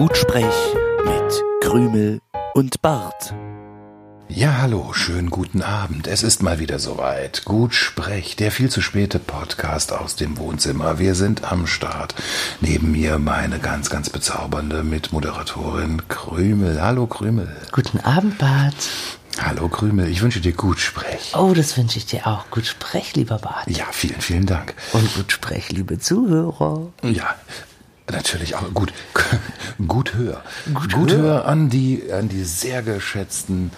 Gutsprech mit Krümel und Bart. Ja, hallo, schönen guten Abend. Es ist mal wieder soweit. Gut Sprech, der viel zu späte Podcast aus dem Wohnzimmer. Wir sind am Start. Neben mir meine ganz, ganz bezaubernde Mitmoderatorin Krümel. Hallo Krümel. Guten Abend, Bart. Hallo Krümel, ich wünsche dir gut Sprech. Oh, das wünsche ich dir auch. Gut Sprech, lieber Bart. Ja, vielen, vielen Dank. Und gut Sprech, liebe Zuhörer. Ja, natürlich auch gut. Gut hör. Gut Gut hör an die, an die sehr geschätzten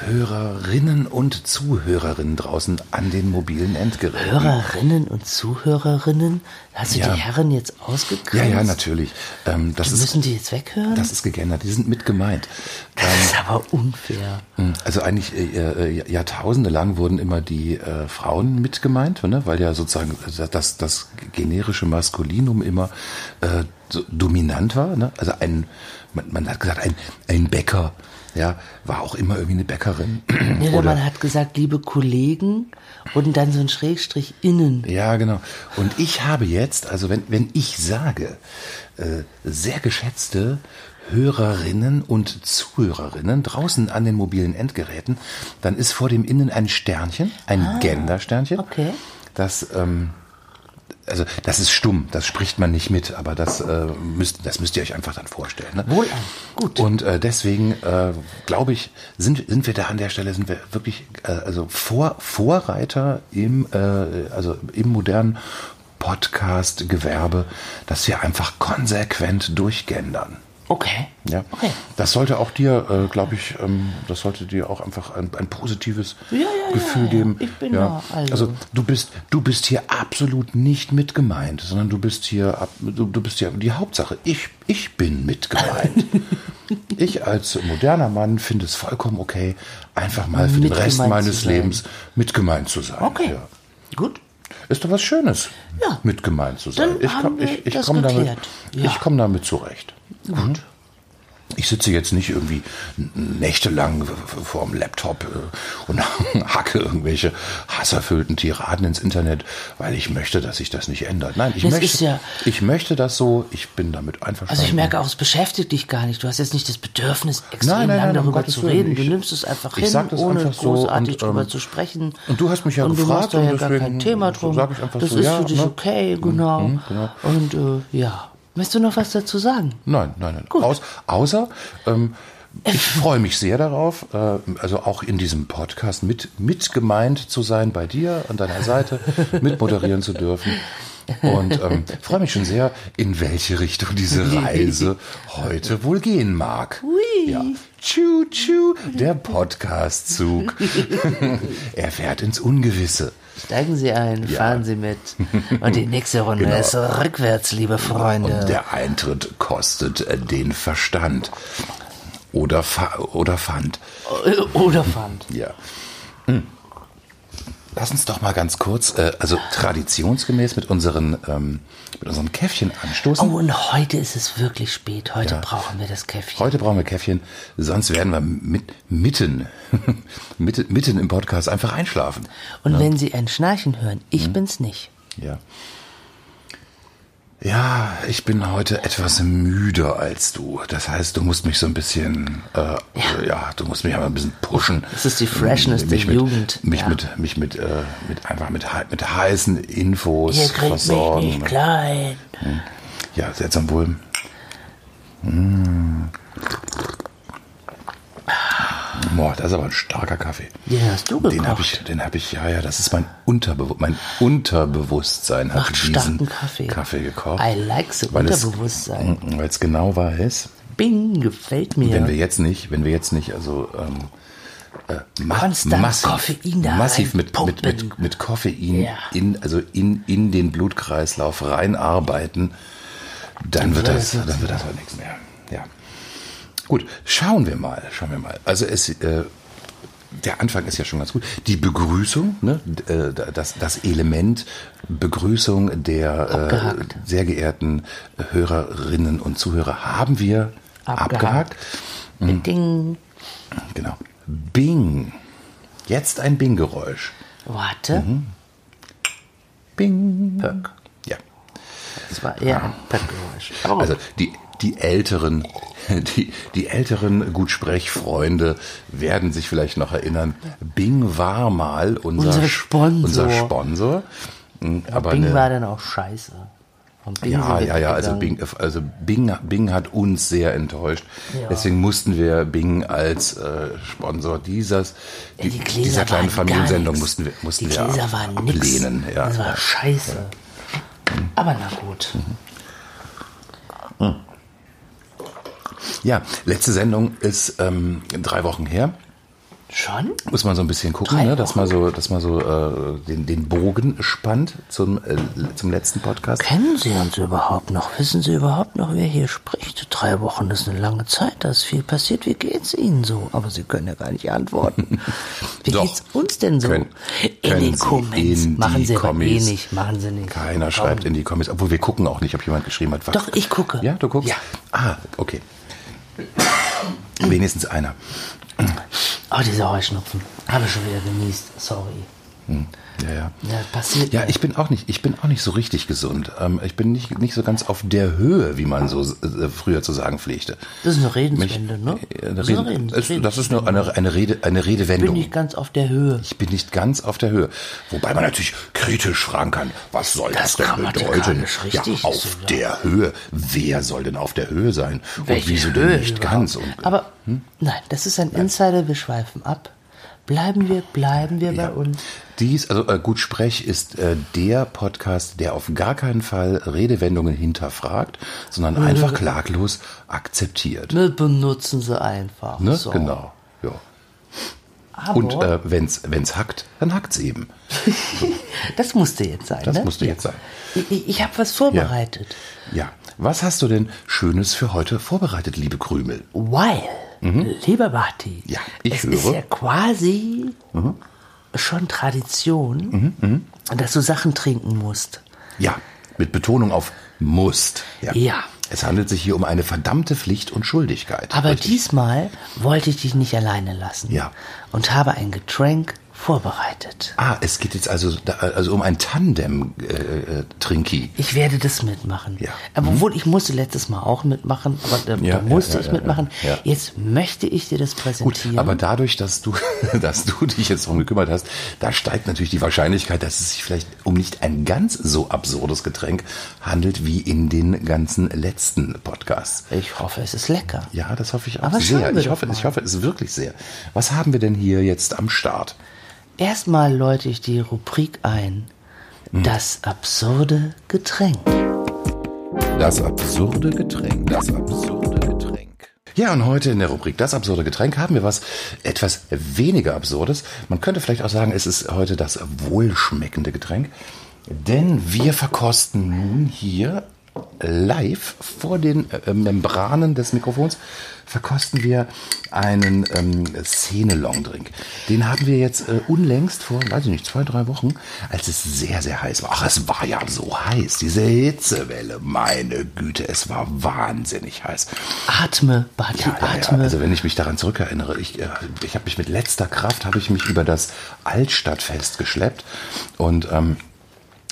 Hörerinnen und Zuhörerinnen draußen an den mobilen Endgeräten. Hörerinnen und Zuhörerinnen, hast du Ja. die Herren jetzt ausgegrenzt? Ja, ja, natürlich. Ähm, das, ist, Müssen die jetzt weghören? das ist gegendert. Die sind mit gemeint. das ist aber unfair. Also eigentlich äh, äh, Jahrtausende lang wurden immer die äh, Frauen mit gemeint, ne? weil ja sozusagen das, das generische Maskulinum immer äh, so dominant war. Ne? Also ein, man, man hat gesagt, ein, ein Bäcker, ja, war auch immer irgendwie eine Bäckerin. Ja, man hat gesagt, liebe Kollegen und dann so ein Schrägstrich innen. Ja, genau. Und ich habe jetzt, also wenn, wenn ich sage, äh, sehr geschätzte Hörerinnen und Zuhörerinnen draußen an den mobilen Endgeräten, dann ist vor dem Innen ein Sternchen, ein Gendersternchen. okay. Das, ähm, also das ist stumm, das spricht man nicht mit, aber das, äh, müsst, das müsst ihr euch einfach dann vorstellen. Ne? Wohlan. Gut. Und äh, deswegen äh, glaube ich, sind, sind wir da an der Stelle, sind wir wirklich äh, also Vor, Vorreiter im, äh, also im modernen Podcast-Gewerbe, dass wir einfach konsequent durchgendern. Okay. Ja, Okay. das sollte auch dir, äh, glaube ich, ähm, das sollte dir auch einfach ein, ein positives Ja, ja, Gefühl ja, ja. geben. Ich bin da, also. also du bist, du bist hier absolut nicht mit gemeint, sondern du bist hier, ab- du, du bist hier die Hauptsache. Ich, ich bin mit gemeint. ich als moderner Mann finde es vollkommen okay, einfach mal für den Mit Rest gemeint meines. Lebens mit gemeint zu sein. Okay. Ja. Gut. Ist doch was Schönes, Ja. mit gemeint zu sein. Dann ich komme damit. Ja. ich komm damit zurecht. Mhm. Ich sitze jetzt nicht irgendwie nächtelang vor dem Laptop äh, und hacke irgendwelche hasserfüllten Tiraden ins Internet, weil ich möchte, dass sich das nicht ändert. Nein, ich Das möchte, ja- ich möchte das so. Ich bin damit einverstanden. Also ich merke auch, es beschäftigt dich gar nicht. Du hast jetzt nicht das Bedürfnis, extrem Nein, nein, lang nein, darüber zu reden. Du Ich- nimmst es einfach hin, ohne einfach so großartig und, drüber ähm, zu sprechen. und du hast mich ja und gefragt du machst da ja gar kein Thema so drum. einfach das so, ist ja, für dich ne? okay, genau. Mhm, genau. Und äh, ja. Möchtest du noch was dazu sagen? Nein, nein, nein. Gut. Aus, außer ähm, ich freue mich sehr darauf, äh, also auch in diesem Podcast mit, mit gemeint zu sein bei dir an deiner Seite, mit moderieren zu dürfen. Und ähm, freue mich schon sehr, in welche Richtung diese Reise heute wohl gehen mag. Hui. Ja. Tschu, tschu, der Podcast-Zug. er fährt ins Ungewisse. Steigen Sie ein, fahren Sie mit. Und die nächste Runde Genau. ist rückwärts, liebe Freunde. Und der Eintritt kostet äh, den Verstand. Oder, Fa oder Pfand. Oder Pfand. Ja. Hm. Lass uns doch mal ganz kurz, äh, also traditionsgemäß mit unseren, ähm, mit unseren Käffchen anstoßen. Oh, und heute ist es wirklich spät. Heute Ja. brauchen wir das Käffchen. Heute brauchen wir Käffchen, sonst werden wir mit, mitten, mitten, mitten im Podcast einfach einschlafen. Und wenn Sie ein Schnarchen hören, ich Mhm. bin's nicht. Ja. Ja, ich bin heute etwas müder als du. Das heißt, du musst mich so ein bisschen, äh, ja. du musst mich aber ein bisschen pushen. Das ist die Freshness der mich mit, Jugend, Mich ja. mit, mich mit, äh, mit einfach mit, mit heißen Infos Ihr kriegt mich versorgen. nicht klein. Ja, seltsam wohl. Mm. Boah, das ist aber ein starker Kaffee. Den hast du Den gekocht. habe ich, den habe ich, ja, ja, das ist mein Unterbewusstsein. Mein Unterbewusstsein hat Macht diesen starken Kaffee. Kaffee gekocht. I like the weil Unterbewusstsein. Weil es genau weiß, Bing, gefällt mir. wenn wir jetzt nicht, wenn wir jetzt nicht, also ähm, äh, ma massiv, Koffein da massiv mit, mit, mit, mit Koffein Ja. in, also in, in den Blutkreislauf reinarbeiten, dann wird wird das, dann wird das aber nichts mehr. Ja. Gut, schauen wir mal, schauen wir mal. Also es, äh, der Anfang ist ja schon ganz gut. Die Begrüßung, ne, äh, das, das Element Begrüßung der äh, sehr geehrten Hörerinnen und Zuhörer haben wir abgehakt. Abgehakt. Ding. Genau. Bing. Jetzt ein Bing-Geräusch. Warte. Mhm. Bing. Pöck. Ja. Das war eher ein Pöckgeräusch. Oh. Also die, die älteren, die, die älteren Gutsprechfreunde werden sich vielleicht noch erinnern. Bing war mal unser, Unser Sponsor. Unser Sponsor. Hm, Aber Bing eine- war dann auch scheiße. Ja, ja, ja, also. Bing, also Bing, Bing hat uns sehr enttäuscht. Ja. Deswegen mussten wir Bing als äh, Sponsor dieses, die, Die Gläser dieser kleinen Familiensendung mussten wir, mussten Die wir ab, waren ablehnen. Ja, Das war ja. scheiße. Aber na gut. Ja, letzte Sendung ist ähm, drei Wochen her. Schon? Muss man so ein bisschen gucken, ne, dass man so, dass man so äh, den, den Bogen spannt zum, äh, zum letzten Podcast. Kennen Sie uns überhaupt noch? Wissen Sie überhaupt noch, wer hier spricht? Drei Wochen ist eine lange Zeit, da ist viel passiert. Wie geht's Ihnen so? Aber Sie können ja gar nicht antworten. Wie Doch. geht's uns denn so? Können- in können den Sie Comments. in machen Sie aber eh nicht. Machen Sie nicht. Keiner Komm. schreibt in die Kommis, obwohl wir gucken auch nicht, ob jemand geschrieben hat. was- Doch, ich gucke. Ja, du guckst? Ja. Ah, okay. Wenigstens einer. Oh, dieser Heuschnupfen. Habe ich schon wieder genießt. Sorry. Ja, ja. Ja, passiert Ja, mir. ich bin auch nicht, ich bin auch nicht so richtig gesund. Ähm, ich bin nicht, nicht so ganz auf der Höhe, wie man so äh, früher zu sagen pflegte. Das ist eine Redenswende, ne? Äh, Eine Das ist eine Rede, Redens- es- das ist eine, eine, eine Rede, eine Redewendung. bin nicht ganz auf der Höhe. Ich bin nicht ganz auf der Höhe. Wobei man natürlich kritisch fragen kann, was soll das, Das denn bedeuten? ja, auf sogar. der Höhe. Wer soll denn auf der Höhe sein? Und Welche wieso Höhe denn nicht überhaupt? ganz? Und, Aber nein, das ist ein Insider, wir schweifen ab. Bleiben wir, bleiben wir bei Ja. uns. Dies, also äh, Gut Sprech ist äh, der Podcast, der auf gar keinen Fall Redewendungen hinterfragt, sondern einfach klaglos akzeptiert. Wir benutzen sie einfach. Ne? So. Genau. Ja. Aber Und äh, wenn's wenn's hackt, dann hackt's eben. das musste jetzt sein. Das ne? musste Ja. jetzt sein. Ich, ich, habe was vorbereitet. Ja. Was hast du denn Schönes für heute vorbereitet, liebe Krümel? Weil, lieber Barty, Mhm. Ja, ich es höre. ist ja quasi schon Tradition, Mhm, dass du Sachen trinken musst. Ja, mit Betonung auf musst. Ja. Es handelt sich hier um eine verdammte Pflicht und Schuldigkeit. Aber Richtig. diesmal wollte ich dich nicht alleine lassen. Ja. Und habe ein Getränk vorbereitet. Ah, es geht jetzt also, also um ein Tandem-Trinki. Ich werde das mitmachen. Ja. Aber obwohl ich musste letztes Mal auch mitmachen, aber da, Ja, da musste ja, ich mitmachen. Jetzt möchte ich dir das Gut, präsentieren. aber dadurch, dass du, dass du dich jetzt darum gekümmert hast, da steigt natürlich die Wahrscheinlichkeit, dass es sich vielleicht um nicht ein ganz so absurdes Getränk handelt wie in den ganzen letzten Podcasts. ich hoffe, es ist lecker. Ja, das hoffe ich auch Aber sehr. Ich hoffe, ich hoffe es wirklich sehr. Was haben wir denn hier jetzt am Start? Erstmal läute ich die Rubrik ein. Hm. Das absurde Getränk. Das absurde Getränk. Das absurde Getränk. Ja, und heute in der Rubrik Das absurde Getränk haben wir was etwas weniger Absurdes. Man könnte vielleicht auch sagen, es ist heute das wohlschmeckende Getränk. Denn wir verkosten nun hier live vor den äh, Membranen des Mikrofons verkosten wir einen ähm, Szene-Long-Drink. Den haben wir jetzt äh, unlängst vor, weiß ich nicht, zwei, drei Wochen, als es sehr, sehr heiß war. Ach, es war ja so heiß, diese Hitzewelle, meine Güte, es war wahnsinnig heiß. Atme, Barty, Ja, ja, ja. atme. Also wenn ich mich daran zurückerinnere, ich, äh, ich habe mich mit letzter Kraft, habe ich mich über das Altstadtfest geschleppt und ähm,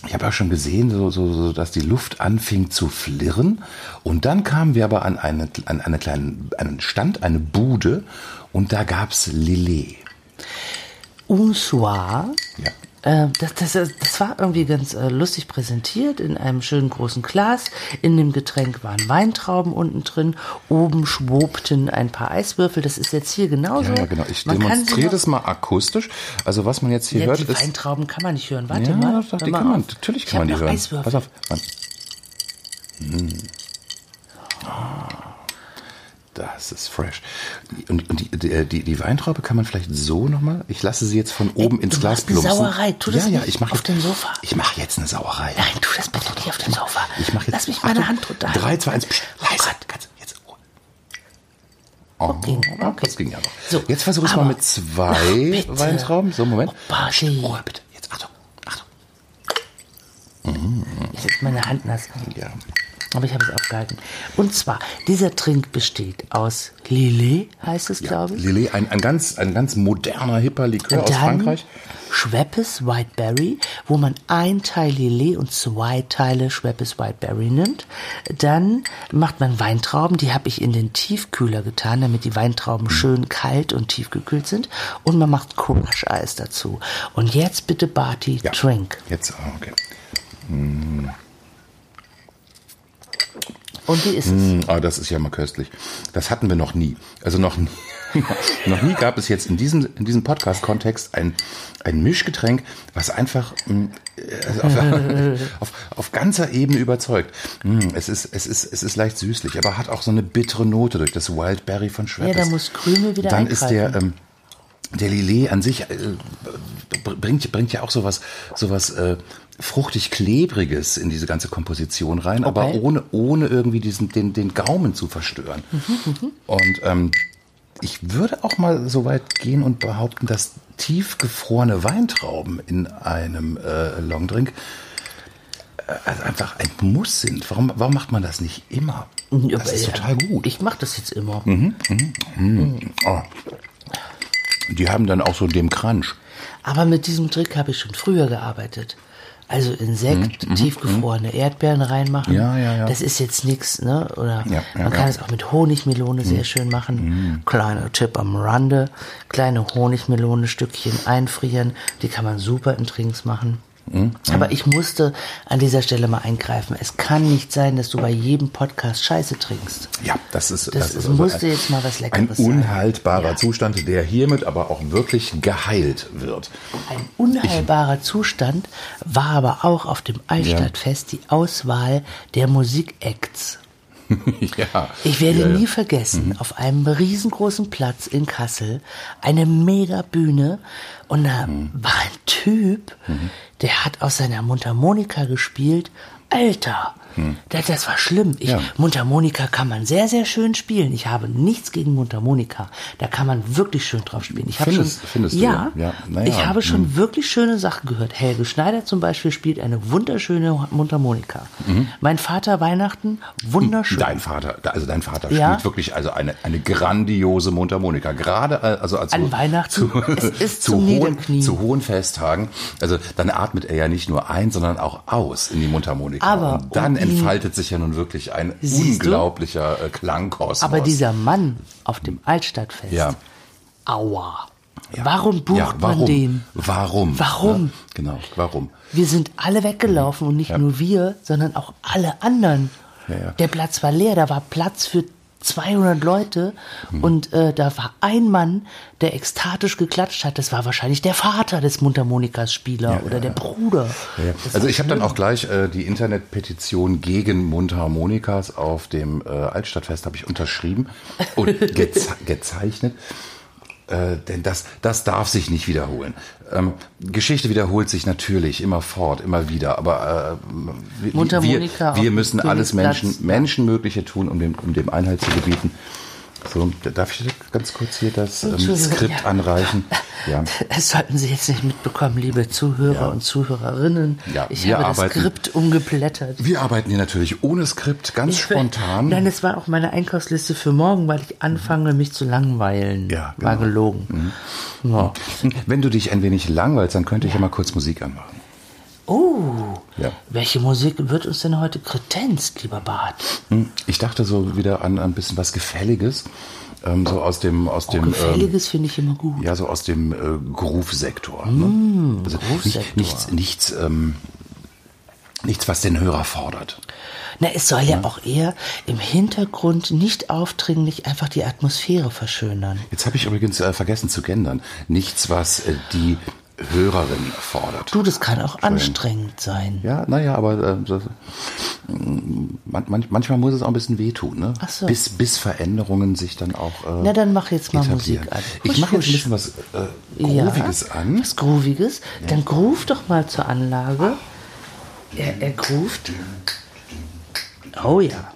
ich habe auch schon gesehen, so, so, so, dass die Luft anfing zu flirren. Und dann kamen wir aber an, eine, an eine kleinen, einen Stand, eine Bude, und da gab's Lillet. Un soir. Ja. Äh, das, das, das war irgendwie ganz äh, lustig präsentiert in einem schönen großen Glas. In dem Getränk waren Weintrauben unten drin. Oben schwobten ein paar Eiswürfel. Das ist jetzt hier genauso. Ja, ja, genau. Ich Man demonstriere das mal akustisch. Also was man jetzt hier Ja, hört, die ist... Weintrauben kann man nicht hören. Warte ja, mal. doch, die mal kann man, natürlich Ich kann man hab die hören. Eiswürfel. Pass auf. Man. Hm. Ah, Das ist fresh. Und, und die, die, die, die Weintraube kann man vielleicht so nochmal. Ich lasse sie jetzt von oben ins du Glas machst eine plumpsen. Sauerei. Tu das ja, ja, ich mache auf jetzt, dem Sofa. Ich mache jetzt eine Sauerei. Nein, tu das bitte nicht auf dem Sofa. Ich mache jetzt. Lass mich meine Achtung, Hand drunter. 3, 2, 1. Psst, Oh leise. Ganz, jetzt. Oh. Okay, okay. Das ging ja noch. So, jetzt versuche ich es mal mit zwei Ach. Weintrauben. So, Moment. Oh, Barty. Ruhe, bitte. Jetzt, Achtung. Achtung. Jetzt ist meine Hand nass. Ja. Aber ich habe es abgehalten. Und zwar, dieser Trink besteht aus Lillet, heißt es, glaube ich. Lillet, ein, ein, ganz, ein ganz moderner, hipper Likör aus Dann Frankreich. Schweppes Whiteberry, wo man ein Teil Lillet und zwei Teile Schweppes Whiteberry nimmt. Dann macht man Weintrauben, die habe ich in den Tiefkühler getan, damit die Weintrauben schön kalt und tiefgekühlt sind. Und man macht Crush-Eis dazu. Und jetzt bitte Barty, Ja. drink. Jetzt, ah, okay. Und wie ist es? Mm, ah, das ist ja mal köstlich. Das hatten wir noch nie. Also noch nie. noch nie gab es jetzt in diesem, in diesem Podcast-Kontext ein, ein Mischgetränk, was einfach mm, äh, auf, auf, auf ganzer Ebene überzeugt. Mm, Es ist, es, ist, es ist leicht süßlich, aber hat auch so eine bittere Note durch das Wildberry von Schweppes. Ja, da muss Krümel wieder Dann ist der, eingreifen. ähm, der Lillet an sich äh, bringt, bringt ja auch sowas, sowas äh, fruchtig klebriges in diese ganze Komposition rein, aber Okay. ohne, ohne irgendwie diesen, den, den Gaumen zu verstören. Und ähm, ich würde auch mal so weit gehen und behaupten, dass tiefgefrorene Weintrauben in einem äh, Longdrink äh, also einfach ein Muss sind. Warum, warum macht man das nicht immer? Ja, Das ist aber, total gut. Ich mache das jetzt immer. Oh. Die haben dann auch so den Crunch. Aber mit diesem Trick habe ich schon früher gearbeitet. Also Insekt, tiefgefrorene Erdbeeren reinmachen. Mhm, Ja, ja, ja. Das ist jetzt nichts, ne? Oder Ja, ja, man ja. kann es auch mit Honigmelone sehr schön machen. Kleiner Tipp am Rande. Kleine Honigmelone-Stückchen einfrieren. Die kann man super in Trinks machen. Mhm, Aber ich musste an dieser Stelle mal eingreifen. Es kann nicht sein, dass du bei jedem Podcast Scheiße trinkst. Ja, das ist, Das, ist es musste jetzt mal was ein Leckeres sein. unhaltbarer Ja. Zustand, der hiermit aber auch wirklich geheilt wird. Ein unheilbarer Zustand war aber auch auf dem Altstadtfest die Auswahl der Musikacts. ja. Ich werde ja, ja. nie vergessen, auf einem riesengroßen Platz in Kassel, eine mega Bühne und da war ein Typ, der hat aus seiner Mundharmonika gespielt. Alter, das, das war schlimm. Ich, Mhm. Ja. Mundharmonika kann man sehr, sehr schön spielen. Ich habe nichts gegen Mundharmonika. Da kann man wirklich schön drauf spielen. Ich habe schon, Findest- findest du? ja, Ja, ja. ich habe schon Mhm. wirklich schöne Sachen gehört. Helge Schneider zum Beispiel spielt eine wunderschöne Mundharmonika. Mein Vater Weihnachten, wunderschön. Mhm. Dein Vater, also dein Vater Ja. spielt wirklich also eine, eine grandiose Mundharmonika. Gerade äh, also als An Weihnachten, es ist zu hohen, zu hohen Festtagen. Also dann atmet er ja nicht nur ein, sondern auch aus in die Mundharmonika. Aber Und dann um entfaltet sich ja nun wirklich ein Siehst du? unglaublicher äh, Klangkosmos. Aber dieser Mann auf dem Altstadtfest, Ja. aua. Ja. Warum bucht ja, warum? man den? Warum? Warum? Ja, genau, warum? Wir sind alle weggelaufen und nicht nur wir, sondern auch alle anderen. Der Platz war leer, da war Platz für 200 Leute und äh, da war ein Mann, der ekstatisch geklatscht hat. Das war wahrscheinlich der Vater des Mundharmonikas-Spieler Ja, oder ja, der. Bruder. Ja, Also ich habe dann auch gleich äh, die Internetpetition gegen Mundharmonikas auf dem äh, Altstadtfest habe ich unterschrieben und geze gezeichnet. Äh, denn das, das darf sich nicht wiederholen. Ähm, Geschichte wiederholt sich natürlich immer fort, immer wieder. Aber äh, wir, wir, müssen alles Menschen. Menschenmögliche tun, um dem, um dem Einhalt zu gebieten. So, darf ich ganz kurz hier das ähm, Skript ja. anreichen? Ja. Das sollten Sie jetzt nicht mitbekommen, liebe Zuhörer Ja. und Zuhörerinnen. Ja, ich habe das arbeiten- Skript umgeblättert. Wir arbeiten hier natürlich ohne Skript, ganz spontan. Nein, es war auch meine Einkaufsliste für morgen, weil ich anfange, mich zu langweilen. Ja, War genau. gelogen. Ja. Wenn du dich ein wenig langweilst, dann könnte ich ja mal kurz Musik anmachen. Oh, Ja. welche Musik wird uns denn heute kredenzt, lieber Bart? Hm, Ich dachte so wieder an ein bisschen was Gefälliges, ähm, so aus dem, aus dem, ähm, Gefälliges finde ich immer gut. ja, so aus dem äh, Groove-Sektor. ne? also Mm, Groove-Sektor. Nicht, nichts, nichts, ähm, nichts, was den Hörer fordert. Na, es soll ja auch eher im Hintergrund nicht aufdringlich einfach die Atmosphäre verschönern. Jetzt habe ich übrigens äh, vergessen zu gendern. Nichts, was äh, die Hörerin fordert. Du, das kann auch anstrengend sein. Ja, naja, aber äh, mm, man, man, manchmal muss es auch ein bisschen wehtun, ne? Ach so. bis, bis Veränderungen sich dann auch. Äh, Na, dann mach jetzt mal etablieren. Musik an. Ich Husch, mache jetzt ein bisschen was äh, Grooviges an. Was Grooviges? Dann groove doch mal zur Anlage. Er, er groovt. Oh ja.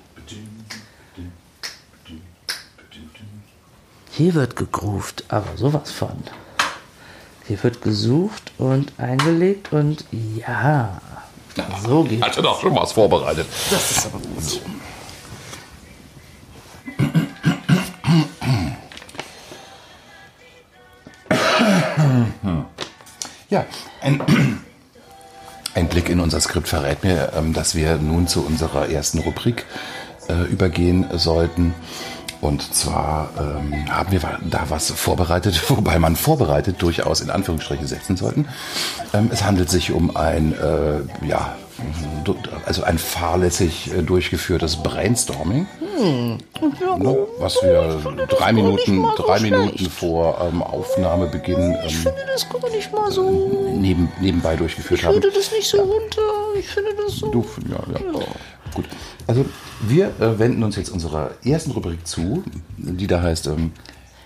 Hier wird gegroovt, aber sowas von. Hier wird gesucht und eingelegt und ja. So geht's. Hatte doch schon was vorbereitet. Das ist aber gut. Ja, ein, ein Blick in unser Skript verrät mir, ähm, dass wir nun zu unserer ersten Rubrik äh, übergehen sollten. Und zwar ähm, haben wir da was vorbereitet, wobei man vorbereitet durchaus in Anführungsstriche setzen sollten. Ähm, es handelt sich um ein, äh, ja, also ein fahrlässig äh, durchgeführtes Brainstorming, ne, was wir drei Minuten, drei Minuten vor ähm, Aufnahmebeginn ähm, Ich finde das gar nicht mal so. neben, nebenbei durchgeführt Ich haben. würde das nicht so runter. Ich finde das so. Du, ja, ja. Gut. Also wir äh, wenden uns jetzt unserer ersten Rubrik zu, die da heißt ähm,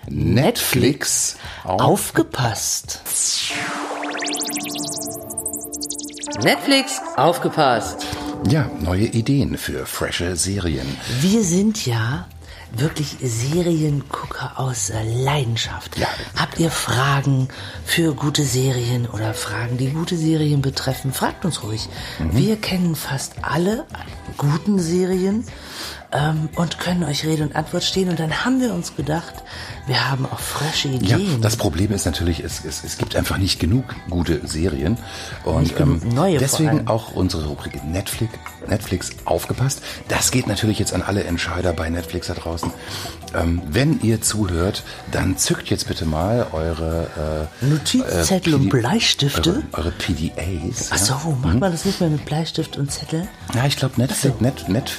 Netflix auf. Aufgepasst. Netflix, aufgepasst. Ja, neue Ideen für frische Serien. Wir sind ja wirklich Seriengucker aus Leidenschaft. Ja. Habt ihr Fragen für gute Serien oder Fragen, die gute Serien betreffen? Fragt uns ruhig. Mhm. Wir kennen fast alle guten Serien ähm, und können euch Rede und Antwort stehen. Und dann haben wir uns gedacht, wir haben auch frische Ja, Ideen. das Problem ist natürlich, es, es, es gibt einfach nicht genug gute Serien. Und ähm, neue vor deswegen auch unsere Rubrik Netflix, Netflix aufgepasst. Das geht natürlich jetzt an alle Entscheider bei Netflix da draußen. Ähm, wenn ihr zuhört, dann zückt jetzt bitte mal eure äh, Notizzettel und PD Bleistifte. Eure, eure PDAs. Ach so, ja. macht man das nicht mehr mit Bleistift und Zettel? Ja, ich glaube, Netflix, Net, Net,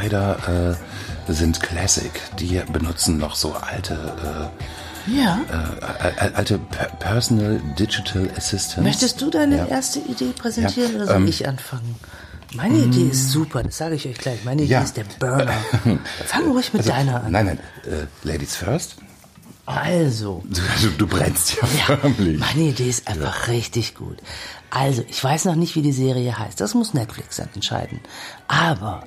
Netflix-Entscheider äh, sind Classic. Die benutzen noch so alte, Ja. äh, äh, alte Per- Personal Digital Assistants. Möchtest du deine Ja. erste Idee präsentieren Ja, oder soll ähm, ich anfangen? Meine Idee ist super, das sage ich euch gleich. Meine Idee Ja. ist der Burner. Fang ruhig mit deiner an. Nein, nein, äh, Ladies first. Also, Du, du brennst ja, ja, förmlich. meine Idee ist einfach richtig gut. Also, ich weiß noch nicht, wie die Serie heißt. Das muss Netflix dann entscheiden. Aber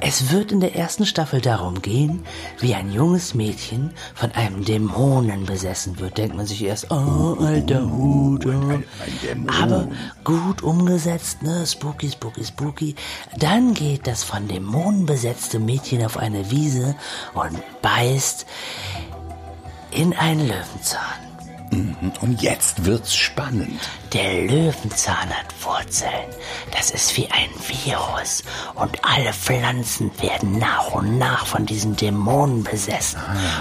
es wird in der ersten Staffel darum gehen, wie ein junges Mädchen von einem Dämonen besessen wird. Denkt man sich erst, oh, alter Hut. Aber gut umgesetzt, ne? Spooky, spooky, spooky. Dann geht das von Dämonen besetzte Mädchen auf eine Wiese und beißt in einen Löwenzahn. Und jetzt wird's spannend. Der Löwenzahn hat Wurzeln. Das ist wie ein Virus. Und alle Pflanzen werden nach und nach von diesen Dämonen besessen.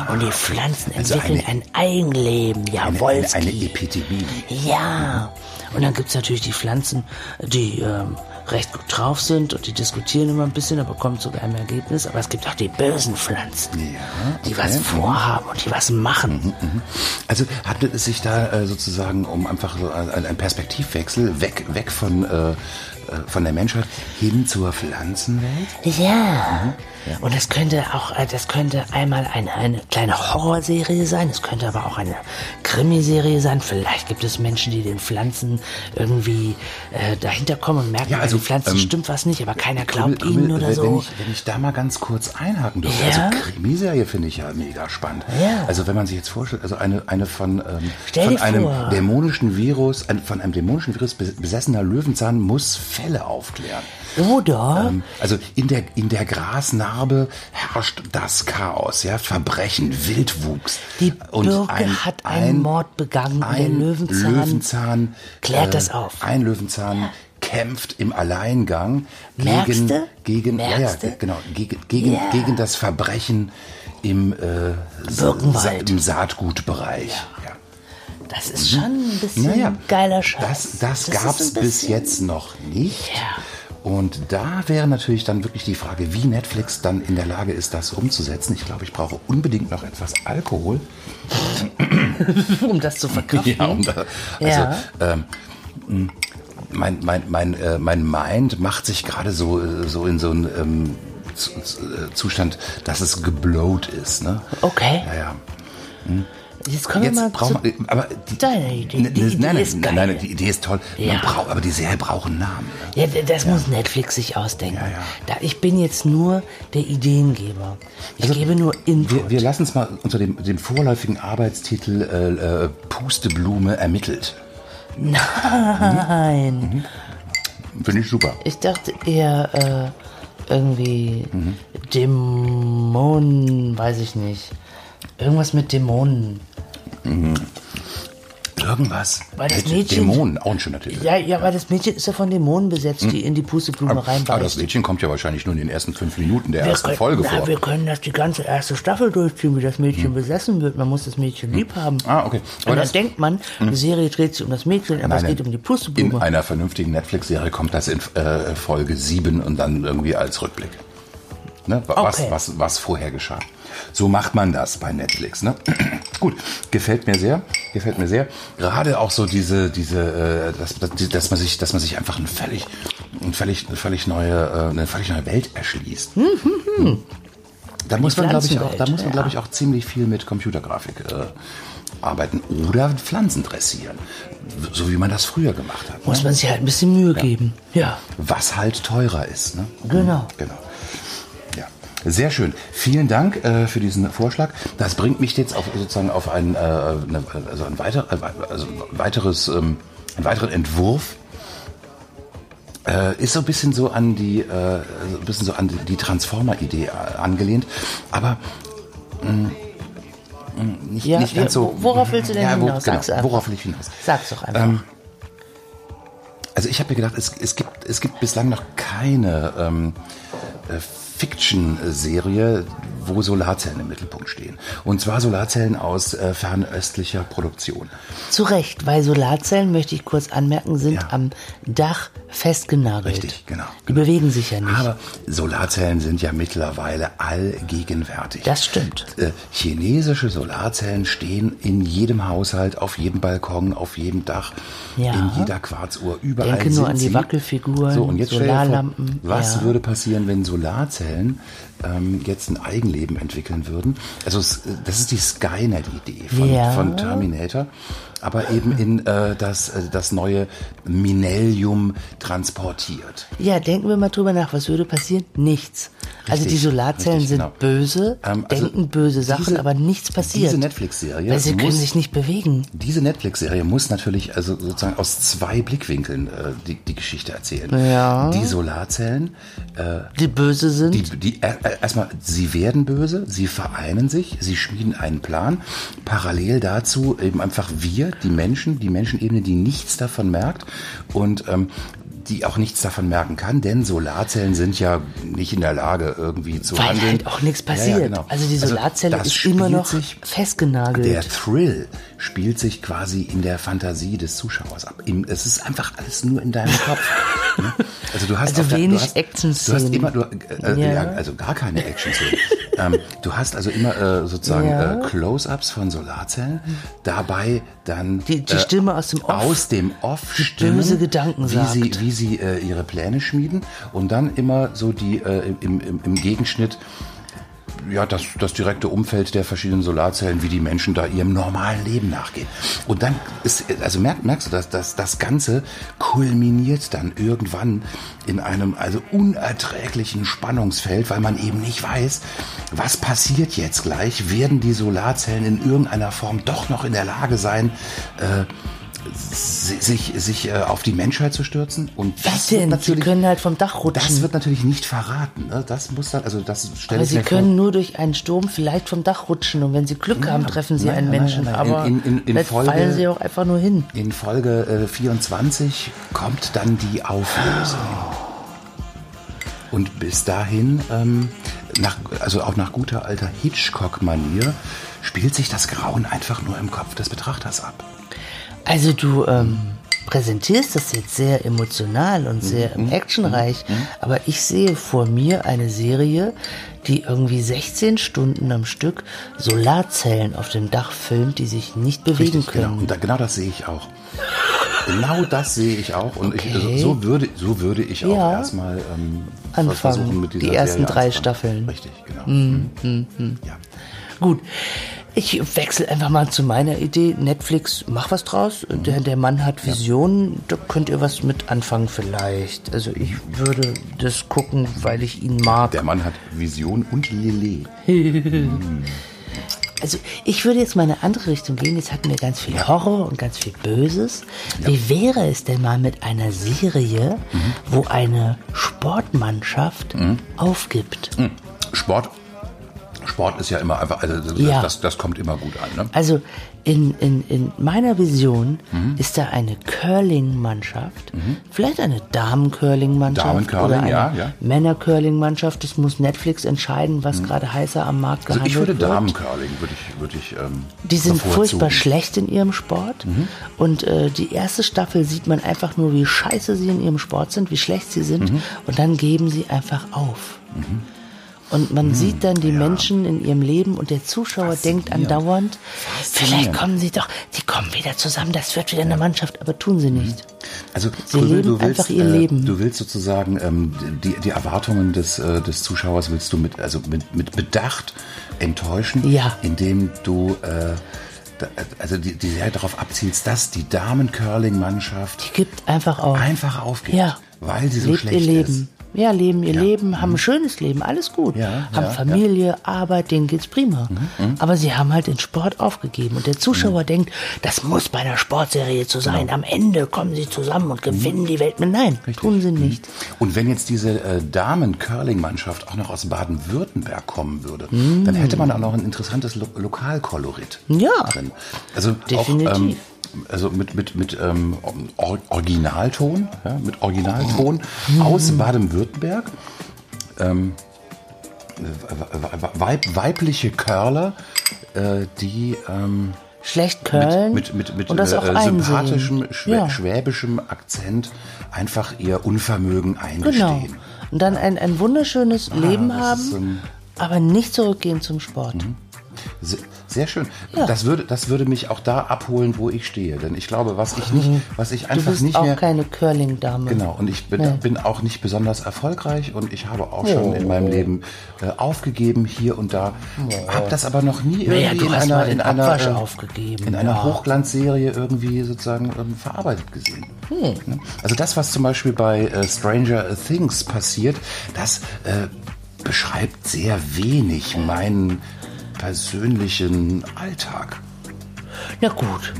Und die Pflanzen Also entwickeln eine- ein Eigenleben. Eine, eine, Jawohl. eine Epidemie. Ja. Und dann gibt's natürlich die Pflanzen, die ähm, recht gut drauf sind und die diskutieren immer ein bisschen, aber kommen zu keinem Ergebnis. Aber es gibt auch die bösen Pflanzen, Ja, die okay. was vorhaben und die was machen. Also handelt es sich da äh, sozusagen um einfach so ein, ein Perspektivwechsel weg, weg von, äh, äh, von der Menschheit hin zur Pflanzenwelt? Ja. Und das könnte auch, äh, das könnte einmal eine, eine kleine Horrorserie sein, es könnte aber auch eine Krimiserie sein. Vielleicht gibt es Menschen, die den Pflanzen irgendwie äh, dahinter kommen und merken, Ja, bei also, den Pflanzen ähm, stimmt was nicht, aber keiner glaubt Krümmel, ihnen oder wenn so. Ich, wenn ich da mal ganz kurz einhaken dürfte. Ja? Also Krimiserie finde ich ja mega spannend. Ja. Also wenn man sich jetzt vorstellt, also eine, eine von, ähm, von einem vor. dämonischen Virus, ein, von einem dämonischen Virus be- besessener Löwenzahn muss Fälle aufklären. Oder? Ähm, Also in der, in der Grasnarbe herrscht das Chaos, ja, Verbrechen, Wildwuchs. Die Und Birke hat einen Mord begangen ein Löwenzahn Löwenzahn klärt das auf. Ein Löwenzahn kämpft im Alleingang gegen, gegen, ja, ja, genau, gegen, gegen, Ja. gegen das Verbrechen im, äh, Sa im Saatgutbereich. Ja. das ist schon ein bisschen Naja, geiler Scheiß. Das, das, ist gab's ein bis jetzt noch nicht. Ja. Und da wäre natürlich dann wirklich die Frage, wie Netflix dann in der Lage ist, das umzusetzen. Ich glaube, ich brauche unbedingt noch etwas Alkohol. um das zu verkraften. Ja, um da, also Ja. ähm, mein, mein, mein, äh, mein Mind macht sich gerade so, äh, so in so einen ähm, äh, Zustand, dass es geblowt ist. Ne? Okay. Ja, ja. Jetzt kommen wir Jetzt mal braucht zu aber die, deiner Idee. Die ne, Idee nein, nein, ist geil. nein, die Idee ist toll. Ja. Braucht, aber die Serie braucht einen Namen. Ja, das muss Netflix sich ausdenken. Ja, ja. Da, ich bin jetzt nur der Ideengeber. Ich gebe nur Input. Also Wir, wir lassen es mal unter dem, dem vorläufigen Arbeitstitel äh, äh, Pusteblume ermittelt. Nein, Finde ich super. ich dachte eher äh, irgendwie Mhm. Dämonen, weiß ich nicht. Irgendwas mit Dämonen. irgendwas Weil das Mädchen- Dämonen. Auch ein schöner Titel. Ja, ja, weil das Mädchen ist ja von Dämonen besetzt, die in die Pusteblume Aber, aber das. Mädchen kommt ja wahrscheinlich nur in den ersten fünf Minuten der Wir ersten können- Folge na, vor. wir können das die ganze erste Staffel durchziehen, wie das Mädchen besessen wird. Man muss das Mädchen lieb haben. Ah, okay. Aber Und dann das- denkt man, die Serie dreht sich um das Mädchen, aber es Nein, geht um die In Pusteblume. einer vernünftigen Netflix-Serie kommt das in äh, Folge 7 und dann irgendwie als Rückblick. Ne? wa- Was, Okay. was, was vorher geschah. So macht man das bei Netflix. Ne? Gut, gefällt mir sehr, gefällt mir sehr. Gerade auch so diese, diese, äh, dass, dass, man sich, dass man sich einfach eine völlig, eine völlig, eine völlig neue, äh, eine völlig neue Welt erschließt. Hm. Da muss man, glaube ich, auch, da muss man, glaube ja. ich, auch ziemlich viel mit Computergrafik äh, arbeiten oder Pflanzen dressieren, so wie man das früher gemacht hat. muss ne? man sich halt ein bisschen Mühe geben. Ja. Was halt teurer ist. Ne? Genau. Genau. Sehr schön. Vielen Dank äh, für diesen Vorschlag. Das bringt mich jetzt auf, sozusagen auf ein, äh, eine, also ein, weiter, äh, also weiteres, ähm, einen weiteren Entwurf. Äh, ist so ein bisschen so an die, äh, so ein bisschen so an die, Transformer-Idee äh, angelehnt, aber mh, mh, nicht, Ja, nicht ganz so. worauf willst du denn ja, wo, hinaus? Genau, Sag's einfach. worauf will ich hinaus? Sag's doch einfach. Ähm, Also ich habe mir gedacht, es, es, gibt, es gibt bislang noch keine ähm, äh, Fiction-Serie, wo Solarzellen im Mittelpunkt stehen. Und zwar Solarzellen aus äh, fernöstlicher Produktion. Zu Recht, weil Solarzellen, möchte ich kurz anmerken, sind Ja. am Dach festgenagelt. Richtig, genau. Die bewegen sich ja nicht. Aber Solarzellen sind ja mittlerweile allgegenwärtig. Das stimmt. Äh, chinesische Solarzellen stehen in jedem Haushalt, auf jedem Balkon, auf jedem Dach, Ja. in jeder Quarzuhr, überall Denke nur an die. Wackelfiguren, so, und jetzt dir vor, Solarlampen, Was ja. würde passieren, wenn Solarzellen ähm, jetzt ein Eigenleben entwickeln würden? Also äh, das ist die Skynet-Idee von, Ja. von Terminator, aber eben in äh, das, äh, das neue Millennium transportiert. Ja, denken wir mal drüber nach, was würde passieren? Nichts. also Richtig, die Solarzellen richtig, sind genau. böse, Ähm, also denken böse Sachen, diese- aber nichts passiert. Diese Netflix-Serie weil sie können muss- sich nicht bewegen. Diese Netflix-Serie muss natürlich also sozusagen aus zwei Blickwinkeln äh, die, die Geschichte erzählen. Ja. Die Solarzellen, äh, Die böse sind. die, die äh, äh, erstmal, sie werden böse, sie vereinen sich, sie schmieden einen Plan. Parallel dazu eben einfach wir, die Menschen, die Menschenebene, die nichts davon merkt und ähm, die auch nichts davon merken kann, denn Solarzellen sind ja nicht in der Lage, irgendwie zu weil handeln. halt auch nichts Ja, ja, passiert. genau. Also die Solarzelle das ist immer noch festgenagelt. der Thrill spielt sich quasi in der Fantasie des Zuschauers ab. Es ist einfach alles nur in deinem Kopf. ne? Also du hast Also wenig du hast, Action-Szenen. Du hast immer, du, äh, äh, Ja. ja. also gar keine Action-Szenen. Ähm, du hast also immer äh, sozusagen Ja. äh, Close-ups von Solarzellen, dabei dann Die- die äh, Stimme aus dem Off. aus dem Off Die Stimmen, böse Gedanken wie sagt. sie, wie sie äh, ihre Pläne schmieden und dann immer so die äh, im, im, im Gegenschnitt ja, das, das direkte Umfeld der verschiedenen Solarzellen, wie die Menschen da ihrem normalen Leben nachgehen. Und dann ist, also merk, merkst du, dass das, das Ganze kulminiert dann irgendwann in einem also unerträglichen Spannungsfeld, weil man eben nicht weiß, was passiert jetzt gleich? Werden die Solarzellen in irgendeiner Form doch noch in der Lage sein, äh, sich, sich äh, auf die Menschheit zu stürzen? Und das denn? wird Sie natürlich, können halt vom Dach rutschen. das wird natürlich nicht verraten. Ne? Das muss dann, also das stelle aber sie mir vor. können nur durch einen Sturm vielleicht vom Dach rutschen und wenn sie Glück haben, treffen sie nein, einen nein, Menschen. nein. Aber In- in- in Folge- fallen sie auch einfach nur hin. In Folge äh, 24 kommt dann die Auflösung. Und bis dahin, ähm, nach, also auch nach guter alter Hitchcock-Manier, spielt sich das Grauen einfach nur im Kopf des Betrachters ab. Also du ähm, präsentierst das jetzt sehr emotional Mhm. und sehr ähm, actionreich, aber ich sehe vor mir eine Serie, die irgendwie 16 Stunden am Stück Solarzellen auf dem Dach filmt, die sich nicht bewegen Richtig, genau. können. Und da, genau das sehe ich auch. Genau das sehe ich auch. Und ich, Okay. also so, würde, so würde ich auch Ja. erstmal ähm, Anfangen. Die ersten Serie drei anzufangen. Staffeln. Mhm, Richtig, genau. Mhm. Ja. Gut. Ich wechsle einfach mal zu meiner Idee. Netflix, mach was draus. Der, der Mann hat Visionen, da könnt ihr was mit anfangen vielleicht. Also ich würde das gucken, weil ich ihn mag. Der Mann hat Vision und Lillet. Also ich würde jetzt mal in eine andere Richtung gehen. Jetzt hatten wir ganz viel Horror und ganz viel Böses. Wie wäre es denn mal mit einer Serie, wo eine Sportmannschaft aufgibt? Sport, Sport ist ja immer einfach, also das, Ja. das, das kommt immer gut an. Ne? Also in, in, in meiner Vision ist da eine Curling-Mannschaft, vielleicht eine Damen-Curling-Mannschaft Damen-Curling, oder eine ja, ja. Männer-Curling-Mannschaft. Das muss Netflix entscheiden, was gerade heißer am Markt Also gehandelt ich würde wird. Damencurling, würde ich, würde ich ähm, Die sind furchtbar schlecht in ihrem Sport. Mhm. Und äh, die erste Staffel sieht man einfach nur, wie scheiße sie in ihrem Sport sind, wie schlecht sie sind. Mhm. Und dann geben sie einfach auf. Und man sieht dann die Menschen in ihrem Leben und der Zuschauer denkt andauernd, vielleicht kommen sie doch, sie kommen wieder zusammen, das wird wieder eine Mannschaft, aber tun sie nicht. Also Sie Krübel, leben du willst, einfach ihr äh, Leben. Du willst sozusagen ähm, die, die Erwartungen des, äh, des Zuschauers willst du mit, also mit, mit Bedacht enttäuschen, Ja. indem du äh, also die, die sehr darauf abzielst, dass die Damen-Curling-Mannschaft Die gibt einfach auf. einfach aufgibt, Ja. weil sie so Lebt schlecht ihr Leben. ist. Ja, leben ihr Leben, haben ein schönes Leben, alles gut. Ja, haben ja, Familie, Arbeit, denen geht's prima. Aber sie haben halt den Sport aufgegeben. Und der Zuschauer denkt, das muss bei einer Sportserie so sein. Am Ende kommen sie zusammen und gewinnen die Welt. Nein, tun sie nicht. Und wenn jetzt diese äh, Damen-Curling-Mannschaft auch noch aus Baden-Württemberg kommen würde, dann hätte man auch noch ein interessantes Lo Lokalkolorit Ja. drin. Also Definitiv. auch ähm, also mit mit mit ähm, Or Originalton, ja, mit Originalton aus Baden-Württemberg. Ähm, weib, weibliche Curler, äh, die ähm, Schlecht Köln mit, mit, mit, mit und das auch äh, sympathischem Schwä Ja. schwäbischem Akzent einfach ihr Unvermögen Genau. eingestehen. Und dann ein, ein wunderschönes Leben das haben, ist, ähm, aber nicht zurückgehen zum Sport. Se- Sehr schön. Ja. Das würde, das würde mich auch da abholen, wo ich stehe. Denn ich glaube, was ich nicht, was ich Du einfach bist nicht auch mehr. keine Curling-Dame. Genau, und ich bin, Nee. bin auch nicht besonders erfolgreich und ich habe auch schon in meinem Leben äh, aufgegeben hier und da. Habe das aber noch nie irgendwie du in einer, in einer, äh, aufgegeben, in einer ja. Hochglanzserie irgendwie sozusagen ähm, verarbeitet gesehen. Hm. Ne? Also das, was zum Beispiel bei äh, Stranger Things passiert, das äh, beschreibt sehr wenig meinen persönlichen Alltag. Na gut,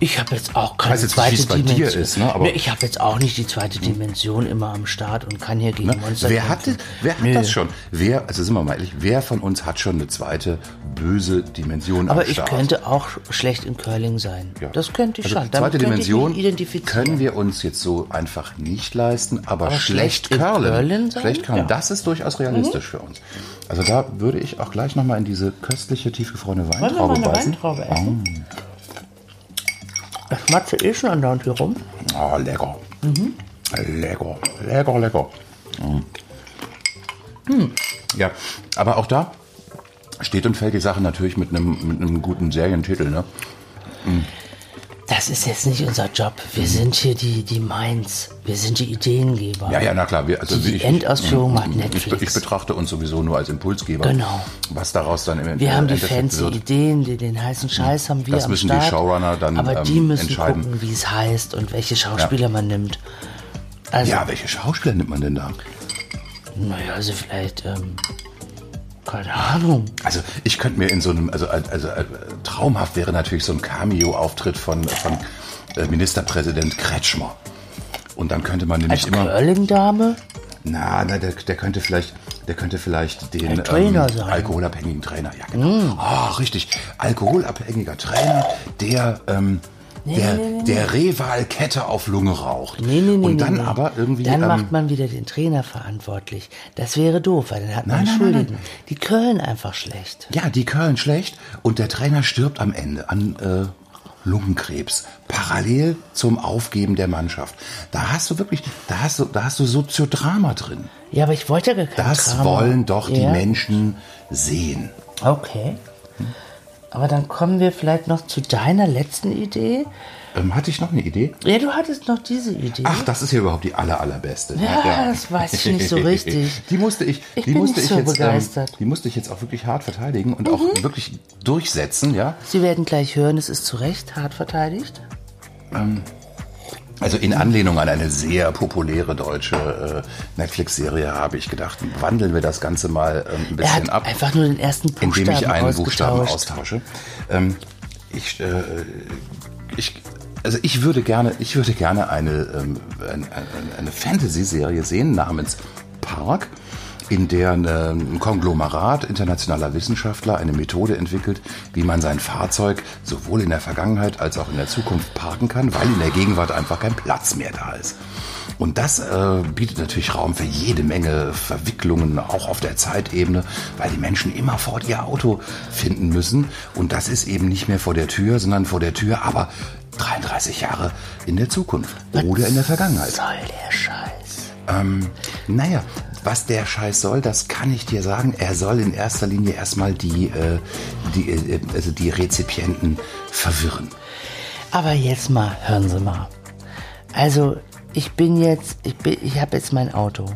ich habe jetzt auch keine weiß jetzt nicht, zweite wie es bei dir Dimension. ist, ne, aber- Nee, ich habe jetzt auch nicht die zweite Dimension immer am Start und kann hier gegen Ne? Monster Wer hat, kämpfen. wer hat Nö. das schon? Wer, also sind wir mal ehrlich, wer von uns hat schon eine zweite böse Dimension Aber am ich Start? könnte auch schlecht in Curling sein. Ja. Das könnte ich also schon. Damit Zweite ich Dimension können wir uns jetzt so einfach nicht leisten, aber, Aber schlecht schlecht Curlen sein? schlecht curlen, Ja. das ist durchaus realistisch für uns. Also da würde ich auch gleich nochmal in diese köstliche, tiefgefrorene Weintraube beißen. Weintraube essen? Ich schmatze eh schon andauernd hier rum. Oh, lecker. Lecker, lecker, lecker. Mm. Ja, aber auch da steht und fällt die Sache natürlich mit einem, mit einem guten Serientitel. Ne? Das ist jetzt nicht unser Job. Wir sind hier die, die Minds. Wir sind die Ideengeber. Ja, ja, na klar. Wir, also Die ich- Endausführung macht ich, Netflix. Ich betrachte uns sowieso nur als Impulsgeber. Genau. Was daraus dann im Wir haben die Endeffekt fancy. Ideen, die, den heißen Scheiß haben wir Das müssen die Start. Showrunner dann, Aber ähm, die müssen entscheiden. gucken, wie es heißt und welche Schauspieler man nimmt. Also, Ja, welche Schauspieler nimmt man denn da? naja, also vielleicht, ähm, keine Ahnung. Also ich könnte mir in so einem, also, also äh, traumhaft wäre natürlich so ein Cameo-Auftritt von, von äh, Ministerpräsident Kretschmer. Und dann könnte man nämlich Als immer. Curling-Dame? Na, na der, der könnte vielleicht, der könnte vielleicht den Ein Trainer sein. Mm. alkoholabhängigen Trainer, ja genau. Ah, richtig, alkoholabhängiger Trainer, der ähm, der, der Rehwal-Kette auf Lunge raucht. Nee, nee, nee. Und dann nee, nee. aber irgendwie. Dann ähm, macht man wieder den Trainer verantwortlich. Das wäre doof, weil dann hat man Nein, nein, einen nein, Schuldigen. Die curlen einfach schlecht. Ja, die curlen schlecht und der Trainer stirbt am Ende an äh, Lungenkrebs. Parallel zum Aufgeben der Mannschaft. Da hast du wirklich, da hast du, da hast du Soziodrama drin. Ja, aber ich wollte ja gar kein Das Drama. wollen doch die Ja? Menschen sehen. Okay. Aber dann kommen wir vielleicht noch zu deiner letzten Idee. Ähm, hatte ich noch eine Idee? Ja, du hattest noch diese Idee. Ach, das ist ja überhaupt die aller, allerbeste. Ja, das weiß ich nicht so richtig. Die musste ich, Ich die musste ich so jetzt, begeistert. Mhm. Ähm, die musste ich jetzt auch wirklich hart verteidigen und auch wirklich durchsetzen, ja. Sie werden gleich hören, es ist zu Recht hart verteidigt. Also in Anlehnung an eine sehr populäre deutsche äh, Netflix-Serie habe ich gedacht, wandeln wir das Ganze mal ähm, ein bisschen ab, einfach nur den ersten Buchstaben indem ich einen Buchstaben austausche. Ähm, ich, äh, ich, also ich würde gerne, ich würde gerne eine, ähm, eine- eine Fantasy-Serie sehen namens Park. In der eine, ein Konglomerat internationaler Wissenschaftler eine Methode entwickelt, wie man sein Fahrzeug sowohl in der Vergangenheit als auch in der Zukunft parken kann, weil in der Gegenwart einfach kein Platz mehr da ist. Und das äh, bietet natürlich Raum für jede Menge Verwicklungen, auch auf der Zeitebene, weil die Menschen immer vor ihr Auto finden müssen. Und das ist eben nicht mehr vor der Tür, sondern vor der Tür, aber 33 Jahre in der Zukunft oder in der Vergangenheit. Soll der Scheiß. Ähm, naja, was der Scheiß soll, das kann ich dir sagen. Er soll in erster Linie erstmal die, äh, die, äh, also die Rezipienten verwirren. Aber jetzt mal, hören Sie mal. Also, ich bin jetzt, ich bin, ich habe jetzt mein Auto.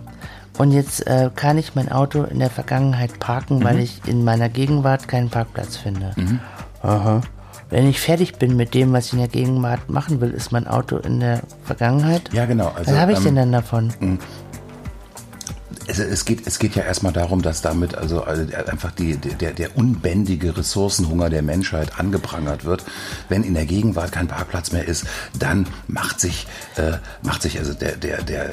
Und jetzt äh, kann ich mein Auto in der Vergangenheit parken, weil ich in meiner Gegenwart keinen Parkplatz finde. Aha. Wenn ich fertig bin mit dem, was ich in der Gegenwart machen will, ist mein Auto in der Vergangenheit. Ja, genau. Also, was habe ich ähm, denn dann davon? Es, es, geht, es geht ja erstmal darum, dass damit also äh, einfach die, der, der unbändige Ressourcenhunger der Menschheit angeprangert wird. Wenn in der Gegenwart kein Parkplatz mehr ist, dann macht sich, äh, macht sich also der, der, der,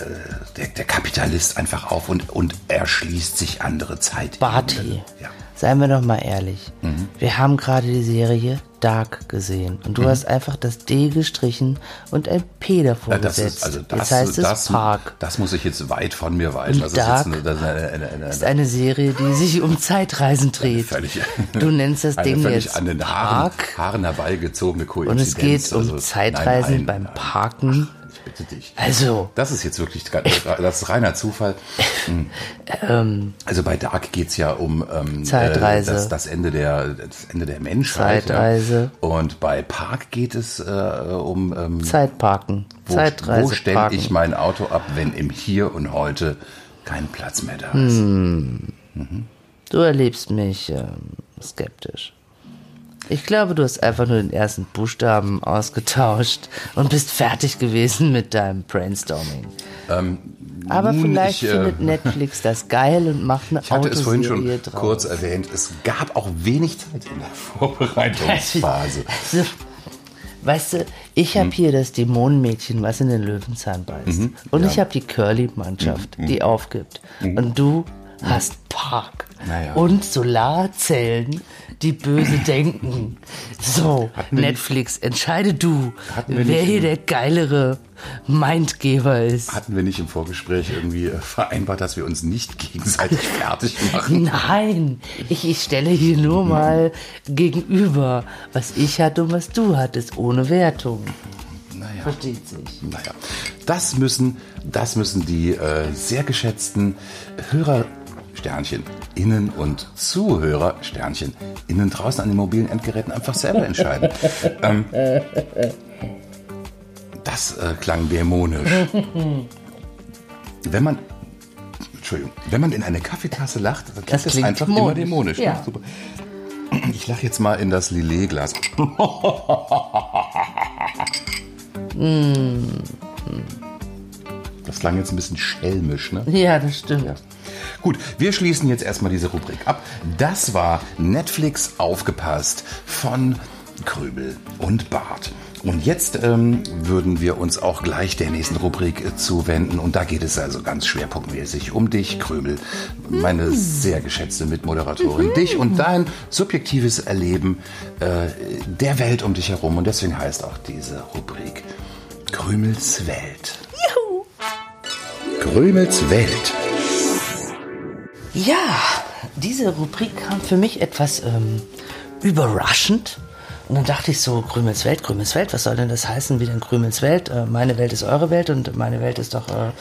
der, der Kapitalist einfach auf und, und erschließt sich andere Zeit. Barty, Ja. Seien wir doch mal ehrlich. Mhm. Wir haben gerade die Serie Dark gesehen und du Mhm. hast einfach das D gestrichen und ein P davor Ja, das gesetzt. ist, also das, jetzt heißt es das, Park. das muss ich jetzt weit von mir weisen. Und Das Dark ist eine, eine, eine, ist eine Serie, die sich um Zeitreisen dreht. völlig, Du nennst das Ding völlig jetzt an den Haaren, Park Haaren herbeigezogene Koinzidenz. und es geht um Also, Zeitreisen nein, beim nein, Parken. Ich bitte dich. Also, Das ist jetzt wirklich, das ist reiner Zufall. Mhm. Also bei Dark geht's ja um ähm, Zeitreise. Äh, das, das, Ende der, das Ende der Menschheit. Zeitreise. Ja. Und bei Park geht es äh, um ähm, Zeitparken. wo, Zeitreise. wo stelle ich mein Auto ab, wenn im Hier und Heute kein Platz mehr da ist. Hm. Du erlebst mich ähm, skeptisch. Ich glaube, du hast einfach nur den ersten Buchstaben ausgetauscht und bist fertig gewesen mit deinem Brainstorming. Aber Ähm, nun, vielleicht ich, äh, findet Netflix das geil und macht eine Ich hatte es vorhin schon Autoserie draus. kurz erwähnt, es gab auch wenig Zeit in der Vorbereitungsphase. Also, Weißt du, ich habe hier das Dämonenmädchen, was in den Löwenzahn beißt. Mhm, und ich habe die Curly-Mannschaft, die aufgibt. Und du hast Park. Mhm. Naja. Und Solarzellen, die böse denken. So, wir Netflix, entscheide du, Hatten wer nicht hier der geilere Mindgeber ist. Hatten wir nicht im Vorgespräch irgendwie äh, vereinbart, dass wir uns nicht gegenseitig fertig machen? Nein, ich, ich stelle hier nur mal gegenüber, was ich hatte und was du hattest, ohne Wertung. Naja. Versteht sich. Naja, das müssen, das müssen die äh, sehr geschätzten Hörer Sternchen innen und Zuhörer Sternchen innen draußen an den mobilen Endgeräten einfach selber entscheiden. ähm, das äh, klang dämonisch. Wenn man Entschuldigung, wenn man in eine Kaffeetasse lacht, dann klingt Das das, klingt einfach immer modisch. dämonisch. ne? Ja. Super. Ich lache jetzt mal in das Lillet-Glas. Das klang jetzt ein bisschen schelmisch, ne? Ja, das stimmt. Ja. Gut, wir schließen jetzt erstmal diese Rubrik ab. Das war Netflix aufgepasst von Krübel und Bart. Und jetzt ähm, würden wir uns auch gleich der nächsten Rubrik äh, zuwenden. Und da geht es also ganz schwerpunktmäßig um dich, Krübel, meine sehr geschätzte Mitmoderatorin. Dich und dein subjektives Erleben äh, der Welt um dich herum. Und deswegen heißt auch diese Rubrik Krümels Welt. Krümels Welt. Ja, diese Rubrik kam für mich etwas ähm, überraschend. Und dann dachte ich so, Krümels Welt, Krümels Welt, was soll denn das heißen? Wie denn Krümels Welt? Äh, meine Welt ist eure Welt und meine Welt ist doch... Äh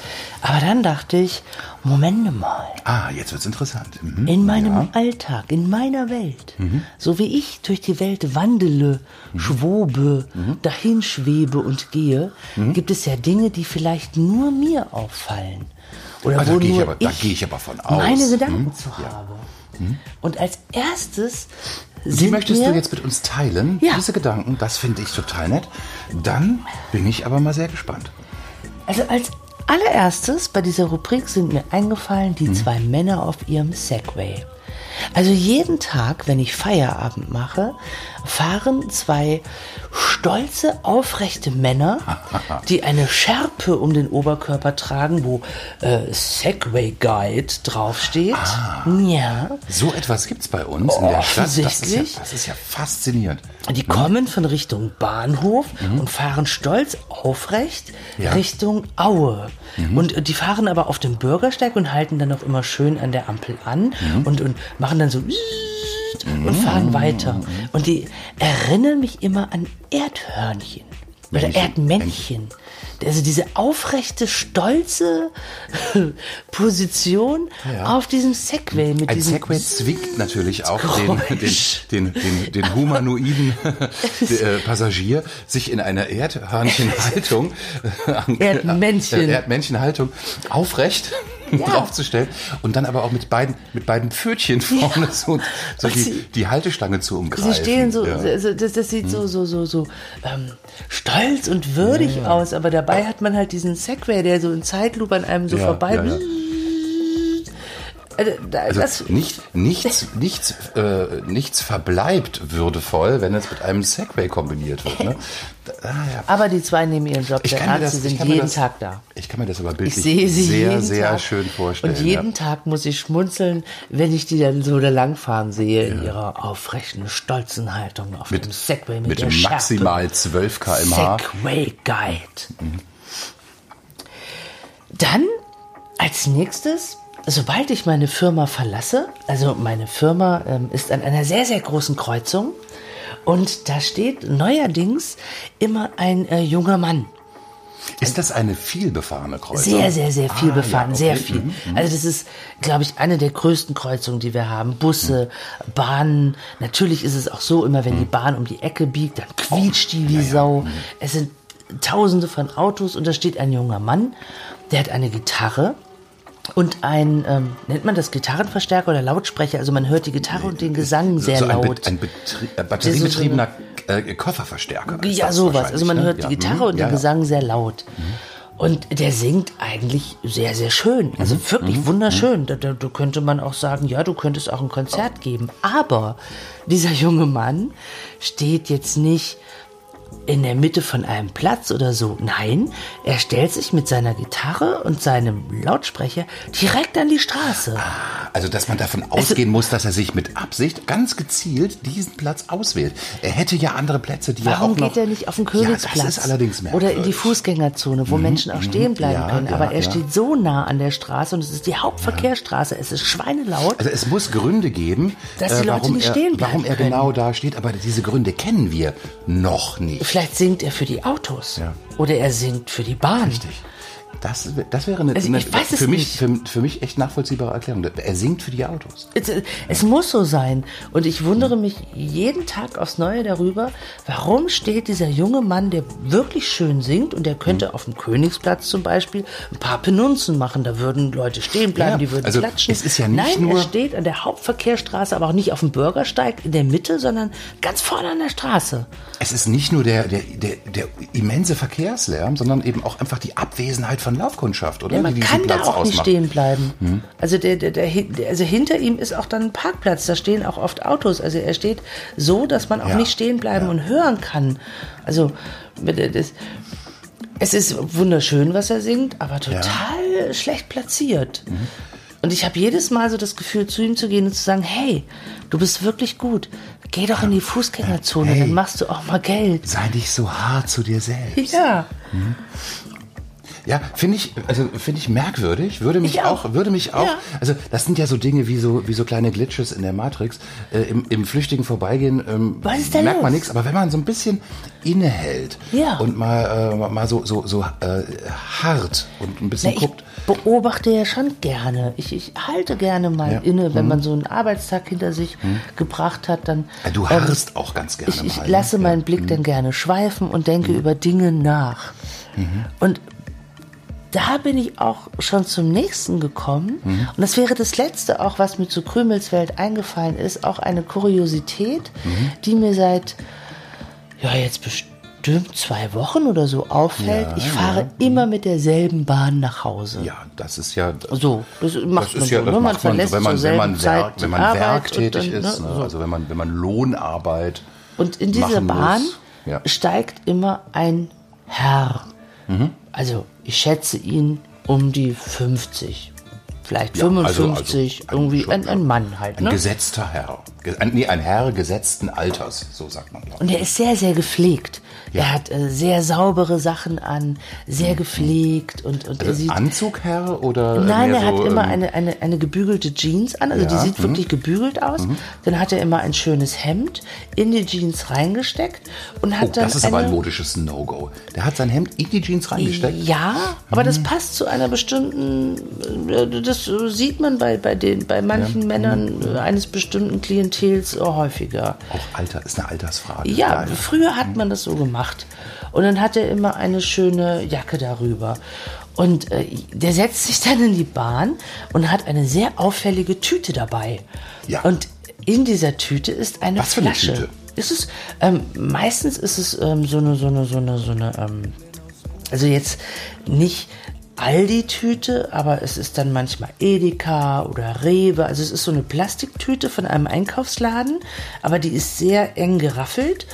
Aber dann dachte ich, Moment mal. Ah, jetzt wird's interessant. Mhm. In meinem Ja. Alltag, in meiner Welt, so wie ich durch die Welt wandele, schwobe, dahinschwebe und gehe, gibt es ja Dinge, die vielleicht nur mir auffallen. Oder da wo gehe ich nur aber- da gehe ich aber von aus. meine Gedanken Hm, zu ja. habe. Und als erstes Die sind möchtest du jetzt mit uns teilen, Ja. diese Gedanken? Das finde ich total nett. Dann bin ich aber mal sehr gespannt. Also als allererstes bei dieser Rubrik sind mir eingefallen Mhm. die zwei Männer auf ihrem Segway. Also jeden Tag, wenn ich Feierabend mache, fahren zwei stolze, aufrechte Männer, die eine Schärpe um den Oberkörper tragen, wo äh, Segway Guide draufsteht. Ja. So etwas gibt's bei uns in der Stadt. Das ist, ja, Offensichtlich. das ist ja faszinierend. Die kommen von Richtung Bahnhof und fahren stolz aufrecht Mhm. Ja. Mhm. Richtung Aue. Und äh, die fahren aber auf dem Bürgersteig und halten dann auch immer schön an der Ampel an Mhm. und, und machen dann so und fahren weiter. Mhm. Und die erinnern mich immer an Erdhörnchen oder Männchen. Erdmännchen. Also diese aufrechte, stolze Position Ja. auf diesem Segway mit Ein diesem Segway zwingt natürlich auch den, den, den, den, den humanoiden äh, Passagier, sich in einer Erdhörnchenhaltung, Erdmännchen. Erdmännchenhaltung aufrecht draufzustellen und dann aber auch mit beiden, mit beiden Pfötchen vorne so, so Und die, sie- die Haltestange zu umgreifen. Sie stehen so, Ja. also das, das sieht so, so, so, so ähm, stolz und würdig aus, aber dabei hat man halt diesen Segway, der so in Zeitlupe an einem so Ja, vorbei. Ja, ja. Also, da, das, nicht, nichts, nichts, äh, nichts verbleibt würdevoll, wenn es mit einem Segway kombiniert wird. Ne? Ah, ja. aber die zwei nehmen ihren Job Ich mir ernst, das, sind jeden das, Tag da. Ich kann mir das aber Ich bildlich sehe sie sehr, sehr Tag. schön vorstellen. Und jeden ja. Tag muss ich schmunzeln, wenn ich die dann so da langfahren sehe in ihrer aufrechten, stolzen Haltung auf dem Segway mit, mit der Schärpe. maximal 12 km/h. Segway Guide. Dann als nächstes, sobald ich meine Firma verlasse, also meine Firma ähm, ist an einer sehr, sehr großen Kreuzung und da steht neuerdings immer ein äh, junger Mann. Ist das eine vielbefahrene Kreuzung? Sehr, sehr, sehr viel Ah, befahren, ja, sehr okay. viel. Mhm, mhm. Also das ist, glaube ich, eine der größten Kreuzungen, die wir haben. Busse, Bahnen. Natürlich ist es auch so, immer Mhm. wenn die Bahn um die Ecke biegt, dann quietscht die wie Mhm. Sau. Es sind Tausende von Autos und da steht ein junger Mann, der hat eine Gitarre und ein, ähm, nennt man das Gitarrenverstärker oder Lautsprecher? Also man hört die Gitarre und den Gesang sehr so ein, laut. Be ein äh, batteriebetriebener äh, Kofferverstärker. Ja, sowas. Also man ne? hört Ja, die Gitarre mhm, und ja, den ja. Gesang sehr laut. Und der singt eigentlich sehr, sehr schön. Also Mhm. wirklich wunderschön. Da, da, da könnte man auch sagen, ja, du könntest auch ein Konzert geben. Aber dieser junge Mann steht jetzt nicht in der Mitte von einem Platz oder so. Nein, er stellt sich mit seiner Gitarre und seinem Lautsprecher direkt an die Straße. Also, dass man davon ausgehen muss, dass er sich mit Absicht ganz gezielt diesen Platz auswählt. Er hätte ja andere Plätze, die er Warum auch noch... geht er nicht auf den Königsplatz? Ja, das ist allerdings merkwürdig. Oder in die Fußgängerzone, wo Menschen auch stehen bleiben ja, können. ja, Aber er ja. steht so nah an der Straße und es ist die Hauptverkehrsstraße. Es ist schweinelaut. Also es muss Gründe geben, Dass die äh, Leute warum, nicht er, stehen bleiben warum er können. genau da steht. Aber diese Gründe kennen wir noch nicht. Vielleicht singt er für die Autos. Ja. Oder er singt für die Bahn. Richtig. Das, das wäre eine, Also eine für, mich, für, für mich echt nachvollziehbare Erklärung. Er singt für die Autos. Es, es muss so sein. Und ich wundere mich jeden Tag aufs Neue darüber, warum steht dieser junge Mann, der wirklich schön singt und der könnte Hm. auf dem Königsplatz zum Beispiel ein paar Penunzen machen. Da würden Leute stehen bleiben, Ja, die würden also klatschen. es ist ja nicht Nein, nur- er steht an der Hauptverkehrsstraße, aber auch nicht auf dem Bürgersteig in der Mitte, sondern ganz vorne an der Straße. Es ist nicht nur der, der, der, der immense Verkehrslärm, sondern eben auch einfach die Abwesenheit von Laufkundschaft, oder? Ja, man kann da auch nicht ausmacht. stehen bleiben. Also, der, der, der, also hinter ihm ist auch dann ein Parkplatz, da stehen auch oft Autos. Also er steht so, dass man auch Ja, nicht stehen bleiben ja. und hören kann. Also das, es ist wunderschön, was er singt, aber total schlecht platziert. Mhm. Und ich habe jedes Mal so das Gefühl, zu ihm zu gehen und zu sagen, hey, du bist wirklich gut. Geh doch in die Fußgängerzone, Hey. dann machst du auch mal Geld. Sei nicht so hart zu dir selbst. Ja. Ja, finde ich, also finde ich merkwürdig, würde mich Ich auch. auch. würde mich auch, Ja. also das sind ja so Dinge wie so, wie so kleine Glitches in der Matrix, äh, im, im flüchtigen Vorbeigehen ähm, merkt man los? nichts, aber wenn man so ein bisschen innehält Ja. und mal, äh, mal so, so, so äh, hart und ein bisschen Na, ich guckt, beobachte ja schon gerne. Ich, ich halte gerne mal Ja. Mhm. inne, wenn man so einen Arbeitstag hinter sich gebracht hat, dann. Du ähm, harrst auch ganz gerne Ich, ich mal, ne? lasse. Mhm. meinen Blick dann gerne schweifen und denke über Dinge nach. Mhm. Und da bin ich auch schon zum nächsten gekommen. Mhm. Und das wäre das letzte auch, was mir zu Krümelswelt eingefallen ist, auch eine Kuriosität, Mhm. die mir seit, ja, jetzt best- bestimmt zwei Wochen oder so auffällt, Ja, ich fahre immer mit derselben Bahn nach Hause. Ja, das ist ja. So, das macht Das man ist ja, so. das ne? Man macht man, so, wenn man, wenn man, Werk, wenn man werktätig dann, ist, ne, so. also wenn man, wenn man Lohnarbeit. Und in muss. Bahn Ja. steigt immer ein Herr. Mhm. Also Also ich schätze ihn um die 50. Vielleicht Ja, also- 55, also ein- irgendwie schon, ein, ein Mann halt. Ein Ne? gesetzter Herr. Nee, ein Herr gesetzten Alters, so sagt man. Und er ist sehr, sehr gepflegt. Ja. Er hat äh, sehr saubere Sachen an, sehr gepflegt und, und er Also. Anzugherr oder? Nein, er hat so, immer ähm, eine, eine, eine gebügelte Jeans an, also die Ja, mhm. sieht wirklich gebügelt aus. Dann hat er immer ein schönes Hemd in die Jeans reingesteckt und hat Oh, dann das ist eine, aber ein modisches No-Go. Der hat sein Hemd in die Jeans reingesteckt. Ja, aber Mhm. das passt zu einer bestimmten, äh, das äh, sieht man bei, bei, den, bei manchen Männern Mhm. äh, eines bestimmten Klientels äh, häufiger. Auch Alter, ist eine Altersfrage. Ja, Geil. früher hat man das so gemacht. Und dann hat er immer eine schöne Jacke darüber. Und äh, der setzt sich dann in die Bahn und hat eine sehr auffällige Tüte dabei. Ja. Und in dieser Tüte ist eine Was für eine Flasche. Tüte? Ist es, ähm, meistens ist es ähm, so eine, so eine, so eine, so eine, ähm, also jetzt nicht Aldi-Tüte, aber es ist dann manchmal Edeka oder Rewe. Also es ist so eine Plastiktüte von einem Einkaufsladen, aber die ist sehr eng geraffelt.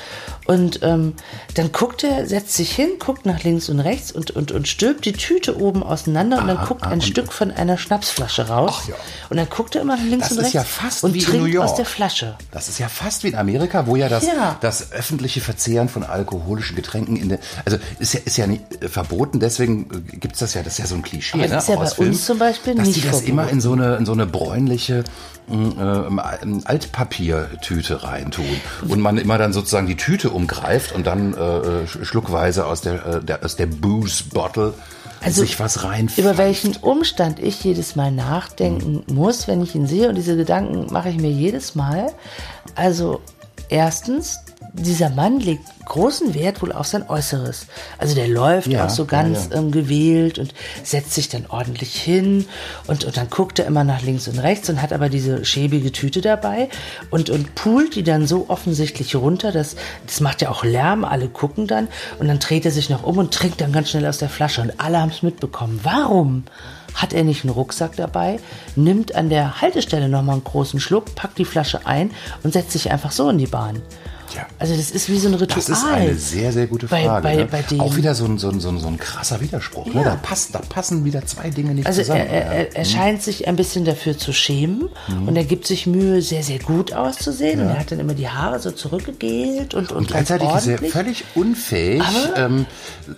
Und ähm, dann guckt er, setzt sich hin, guckt nach links und rechts und, und, und stülpt die Tüte oben auseinander und dann guckt ein Stück von einer Schnapsflasche raus. Ach ja. Und dann guckt er immer nach links Das und rechts ja fast und wie in trinkt New York. aus der Flasche. Das ist ja fast wie in Amerika, wo ja das, Ja. das öffentliche Verzehren von alkoholischen Getränken in der, also ist ja, ist ja nicht äh, verboten, deswegen äh, gibt's das ja, das ist ja so ein Klischee. Aber das ne, ist ja bei Filmen, uns zum Beispiel dass nicht die das verboten. immer in so eine, in so eine bräunliche ähm, ähm, Altpapiertüte reintun und man immer dann sozusagen die Tüte umgreift und dann äh, äh, sch- schluckweise aus der, äh, der aus der Booze Bottle Also, sich was rein. Über welchen Umstand ich jedes Mal nachdenken Mhm. muss, wenn ich ihn sehe. Und diese Gedanken mache ich mir jedes Mal. Also, erstens, dieser Mann legt großen Wert wohl auf sein Äußeres. Also der läuft Ja, auch so ja, ganz ja. Ähm, gewählt und setzt sich dann ordentlich hin und, und dann guckt er immer nach links und rechts und hat aber diese schäbige Tüte dabei und, und pult die dann so offensichtlich runter, dass das macht ja auch Lärm, alle gucken dann und dann dreht er sich noch um und trinkt dann ganz schnell aus der Flasche und alle haben es mitbekommen. Warum? Hat er nicht einen Rucksack dabei, nimmt an der Haltestelle nochmal einen großen Schluck, packt die Flasche ein und setzt sich einfach so in die Bahn. Ja. Also das ist wie so ein Ritual. Das ist eine sehr, sehr gute Bei- Frage. bei- ne? bei dem- Auch wieder so ein, so ein, so ein, so ein krasser Widerspruch. Ne? Ja. Da, passt, da passen wieder zwei Dinge nicht Also zusammen. er, er, er scheint sich ein bisschen dafür zu schämen Mhm. und er gibt sich Mühe, sehr, sehr gut auszusehen. Und er hat dann immer die Haare so zurückgegelt und, und, und gleichzeitig ist er völlig unfähig, ähm,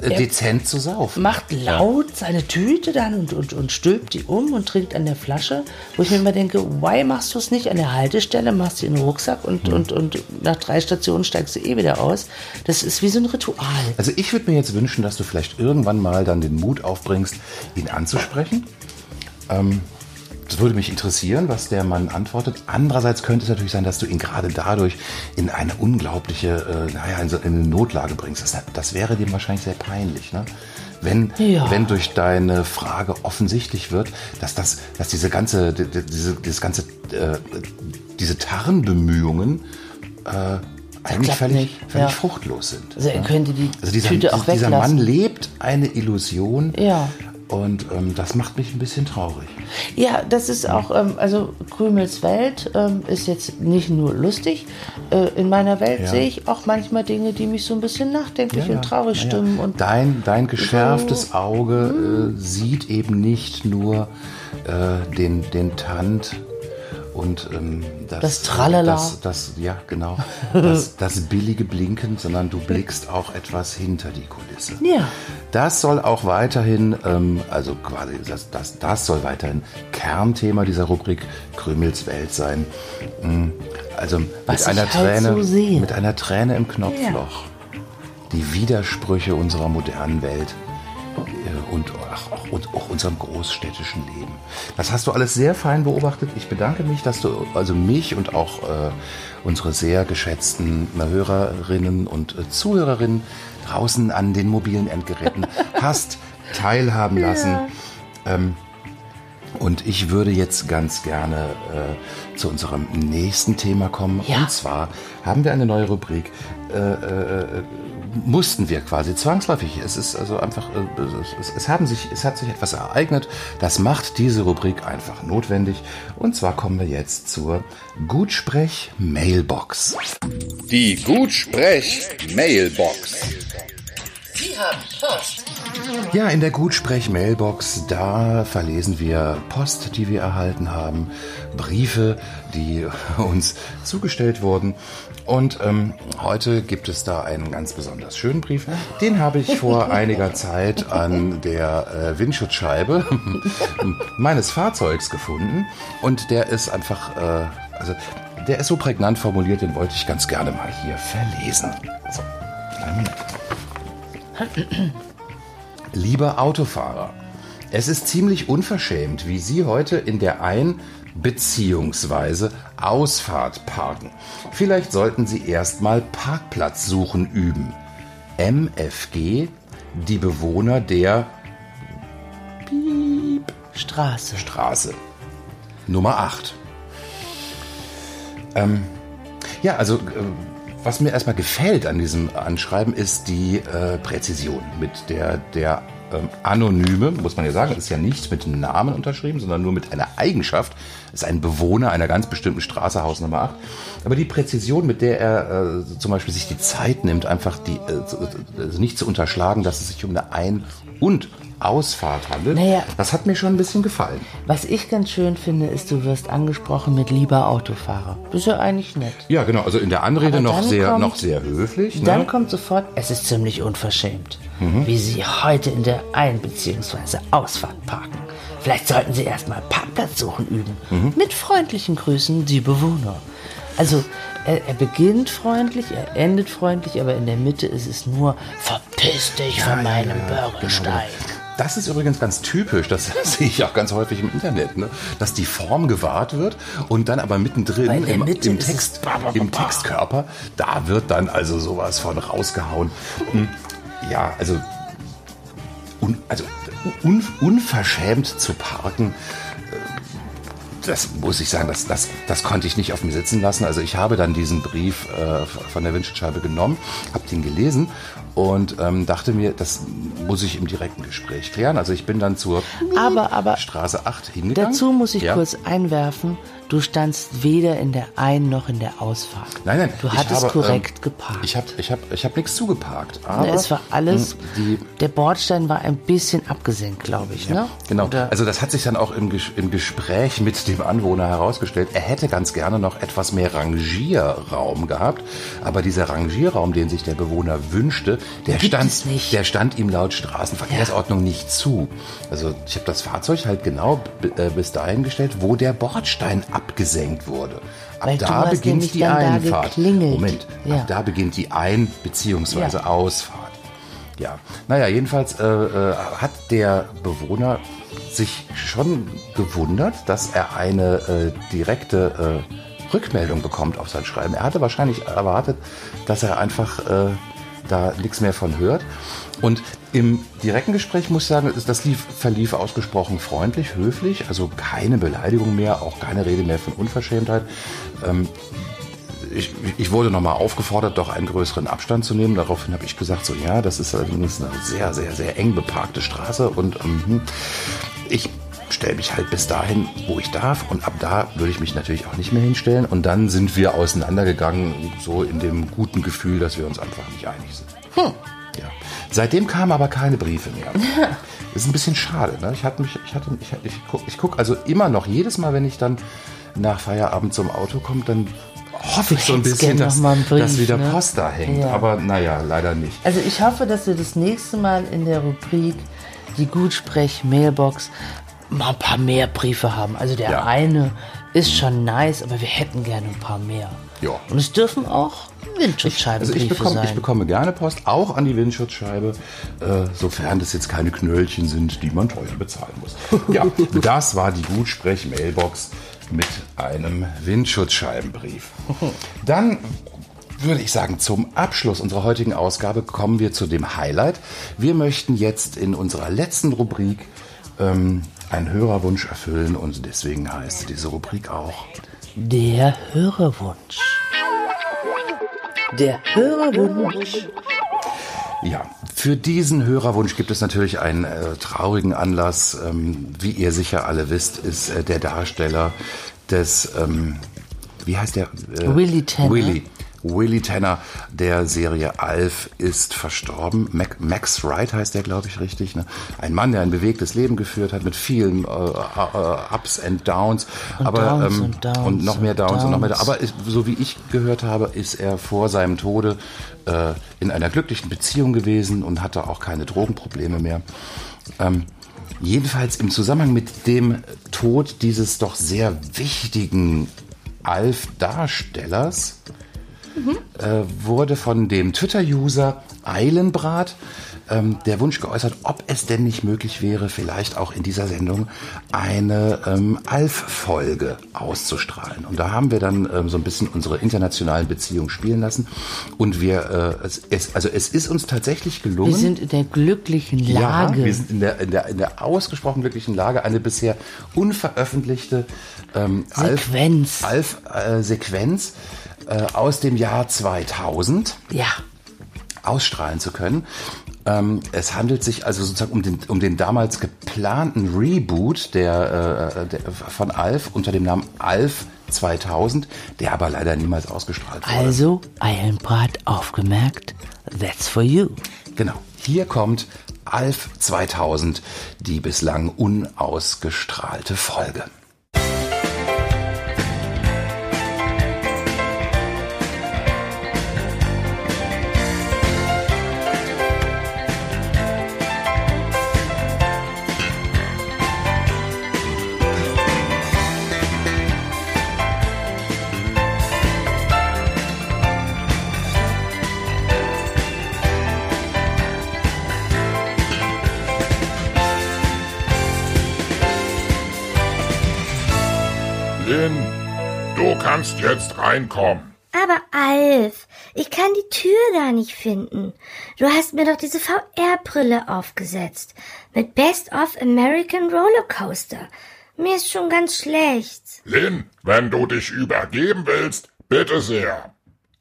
äh, dezent zu saufen. macht laut seine Tüte dann und, und, und stülpt die um und trinkt an der Flasche, wo ich mir immer denke, why machst du es nicht an der Haltestelle, machst du in den Rucksack und, Mhm. und, und nach drei Stationen steigst du eh wieder aus. Das ist wie so ein Ritual. Also ich würde mir jetzt wünschen, dass du vielleicht irgendwann mal dann den Mut aufbringst, ihn anzusprechen. Ähm, das würde mich interessieren, was der Mann antwortet. Andererseits könnte es natürlich sein, dass du ihn gerade dadurch in eine unglaubliche, äh, naja, in, so, in eine Notlage bringst. Das, das wäre dem wahrscheinlich sehr peinlich, ne? Wenn, Ja. wenn durch deine Frage offensichtlich wird, dass das, dass diese ganze, die- die- diese, dieses ganze, äh, diese Tarnbemühungen äh, eigentlich völlig, völlig ja. fruchtlos sind. Also er könnte die Also dieser, Tüte auch dieser weglassen. Mann lebt eine Illusion. Ja. Und ähm, das macht mich ein bisschen traurig. Ja, das ist auch, ähm, also Krümels Welt ähm, ist jetzt nicht nur lustig. Äh, in meiner Welt Ja. sehe ich auch manchmal Dinge, die mich so ein bisschen nachdenklich und traurig Ja, ja. stimmen. Und dein, dein geschärftes Auge äh, sieht eben nicht nur äh, den, den Tand und ähm, das, Das Tralala. Das, das, ja, genau. Das, das billige Blinken, sondern du blickst auch etwas hinter die Kulisse. Ja. Das soll auch weiterhin, ähm, also quasi, das, das, das soll weiterhin Kernthema dieser Rubrik Krümels Welt sein. Mm, Also Was mit einer halt Träne, so mit einer Träne im Knopfloch. Die Widersprüche unserer modernen Welt und auch, und auch unserem großstädtischen Leben. Das hast du alles sehr fein beobachtet. Ich bedanke mich, dass du also mich und auch äh, unsere sehr geschätzten Hörerinnen und äh, Zuhörerinnen draußen an den mobilen Endgeräten hast teilhaben lassen. Ähm, Und ich würde jetzt ganz gerne äh, zu unserem nächsten Thema kommen. Ja. Und zwar haben wir eine neue Rubrik. Äh, äh, mussten wir quasi zwangsläufig. Es ist also einfach, äh, es, es, haben sich, es hat sich etwas ereignet. Das macht diese Rubrik einfach notwendig. Und zwar kommen wir jetzt zur Gutsprech-Mailbox. Die Gutsprech-Mailbox. Sie haben Post. Ja, in der Gutsprech-Mailbox, da verlesen wir Post, die wir erhalten haben, Briefe, die uns zugestellt wurden. Und ähm, heute gibt es da einen ganz besonders schönen Brief. Den habe ich vor einiger Zeit an der äh, Windschutzscheibe meines Fahrzeugs gefunden. Und der ist einfach, äh, also der ist so prägnant formuliert, den wollte ich ganz gerne mal hier verlesen. So. Lieber Autofahrer, es ist ziemlich unverschämt, wie Sie heute in der Ein- bzw. Ausfahrt parken. Vielleicht sollten Sie erstmal Parkplatz suchen üben. MFG, die Bewohner der Straße. Straße. Nummer 8. Ähm, ja, also äh, was mir erstmal gefällt an diesem Anschreiben ist die äh, Präzision, mit der der ähm, Anonyme, muss man ja sagen, ist ja nicht mit Namen unterschrieben, sondern nur mit einer Eigenschaft, ist ein Bewohner einer ganz bestimmten Straße, Haus Nummer 8. Aber die Präzision, mit der er äh, zum Beispiel sich die Zeit nimmt, einfach die, äh, also nicht zu unterschlagen, dass es sich um eine Ein- und Ausfahrt handelt, Naja. das hat mir schon ein bisschen gefallen. Was ich ganz schön finde, ist, du wirst angesprochen mit lieber Autofahrer. Das ist ja eigentlich nett. Ja, genau. Also in der Anrede Aber noch dann sehr, kommt- noch sehr höflich. Dann ne? kommt sofort, es ist ziemlich unverschämt, Mhm. wie Sie heute in der Ein- bzw. Ausfahrt parken. Vielleicht sollten Sie erstmal Parkplatz suchen üben. Mhm. Mit freundlichen Grüßen, die Bewohner. Also, er, er beginnt freundlich, er endet freundlich, aber in der Mitte ist es nur, verpiss dich von meinem Bürgersteig. Das ist übrigens ganz typisch, das sehe ich auch ganz häufig im Internet, ne? dass die Form gewahrt wird und dann aber mittendrin im, im, Text, im. Textkörper, da wird dann also sowas von rausgehauen. Hm, Ja, also, un, also un, unverschämt zu parken, das muss ich sagen, das, das, das konnte ich nicht auf mir sitzen lassen. Also ich habe dann diesen Brief äh, von der Windschutzscheibe genommen, habe den gelesen und ähm, dachte mir, das muss ich im direkten Gespräch klären. Also ich bin dann zur Aber, aber Straße 8 hingegangen. dazu muss ich Ja. kurz einwerfen, du standst weder in der Ein- noch in der Ausfahrt. Nein, nein. Du hattest habe, korrekt ähm, geparkt. Ich habe ich hab, ich hab nichts zugeparkt. Aber Ne, es war alles, Die, der Bordstein war ein bisschen abgesenkt, glaube ich. Ne? Genau. Oder, Also das hat sich dann auch im, im Gespräch mit dem Anwohner herausgestellt. Er hätte ganz gerne noch etwas mehr Rangierraum gehabt, aber dieser Rangierraum, den sich der Bewohner wünschte, der Gibt stand, nicht. der stand ihm laut Straßenverkehrsordnung nicht zu. Also ich habe das Fahrzeug halt genau äh, bis dahin gestellt, wo der Bordstein abgesenkt wurde. Ab Weil da beginnt die Einfahrt. Moment, Ja. ab da beginnt die Ein- bzw. Ja. Ausfahrt. Ja, naja, jedenfalls äh, äh, hat der Bewohner sich schon gewundert, dass er eine äh, direkte äh, Rückmeldung bekommt auf sein Schreiben. Er hatte wahrscheinlich erwartet, dass er einfach äh, da nichts mehr von hört. Und im direkten Gespräch muss ich sagen, das lief, verlief ausgesprochen freundlich, höflich, also keine Beleidigung mehr, auch keine Rede mehr von Unverschämtheit. Ähm, ich, ich wurde nochmal aufgefordert, doch einen größeren Abstand zu nehmen. Daraufhin habe ich gesagt, so ja, das ist allerdings eine sehr, sehr, sehr eng beparkte Straße und ähm, ich stelle mich halt bis dahin, wo ich darf und ab da würde ich mich natürlich auch nicht mehr hinstellen und dann sind wir auseinandergegangen, so in dem guten Gefühl, dass wir uns einfach nicht einig sind. Ja. Seitdem kamen aber keine Briefe mehr. Das ist ein bisschen schade. Ne? Ich hatte mich, ich hatte, ich, ich gucke ich guck also immer noch jedes Mal, wenn ich dann nach Feierabend zum Auto komme, dann hoffe ich so ein bisschen, dass, Brief, dass wieder ne? Post da hängt. Ja. Aber naja, leider nicht. Also ich hoffe, dass wir das nächste Mal in der Rubrik die Gutsprech-Mailbox mal ein paar mehr Briefe haben. Also der Ja. eine ist schon nice, aber wir hätten gerne ein paar mehr. Ja. Und es dürfen auch Also Windschutzscheibenbriefe ich bekomme, sein. ich bekomme gerne Post, auch an die Windschutzscheibe, äh, sofern das jetzt keine Knöllchen sind, die man teuer bezahlen muss. Ja, das war die Gutsprech-Mailbox mit einem Windschutzscheibenbrief. Dann würde ich sagen, zum Abschluss unserer heutigen Ausgabe kommen wir zu dem Highlight. Wir möchten jetzt in unserer letzten Rubrik ähm, einen Hörerwunsch erfüllen und deswegen heißt diese Rubrik auch Der Hörerwunsch. Der Hörerwunsch. Ja, für diesen Hörerwunsch gibt es natürlich einen äh, traurigen Anlass. Ähm, wie ihr sicher alle wisst, ist äh, der Darsteller des, ähm, wie heißt der? Äh, Willy Tanner. Willy. Willy Tanner der Serie Alf ist verstorben. Mac, Max Wright heißt der, glaube ich, richtig. Ne? Ein Mann, der ein bewegtes Leben geführt hat mit vielen äh, äh, Ups and Downs, Und aber Downs ähm, und Downs und noch mehr und Downs, und noch mehr. Downs. Aber so wie ich gehört habe, ist er vor seinem Tode äh, in einer glücklichen Beziehung gewesen und hatte auch keine Drogenprobleme mehr. Ähm, jedenfalls im Zusammenhang mit dem Tod dieses doch sehr wichtigen Alf-Darstellers äh, wurde von dem Twitter-User Eilenbrat ähm, der Wunsch geäußert, ob es denn nicht möglich wäre, vielleicht auch in dieser Sendung eine ähm, Alf-Folge auszustrahlen. Und da haben wir dann ähm, so ein bisschen unsere internationalen Beziehungen spielen lassen. Und wir, äh, es, es, also es ist uns tatsächlich gelungen. Wir sind in der glücklichen Lage. Ja, wir sind in der, in der, in der ausgesprochen glücklichen Lage, eine bisher unveröffentlichte ähm, Sequenz. Alf, Alf, äh, Sequenz äh, aus dem Jahr 2000 ja. ausstrahlen zu können. Ähm, es handelt sich also sozusagen um den, um den damals geplanten Reboot der, äh, der, von Alf unter dem Namen Alf 2000, der aber leider niemals ausgestrahlt wurde. Also, Eilenbrat aufgemerkt, that's for you. Genau. Hier kommt Alf 2000, die bislang unausgestrahlte Folge. Kannst jetzt reinkommen. Aber Alf, ich kann die Tür gar nicht finden. Du hast mir doch diese VR-Brille aufgesetzt. Mit Best of American Rollercoaster. Mir ist schon ganz schlecht. Lynn, wenn du dich übergeben willst, bitte sehr.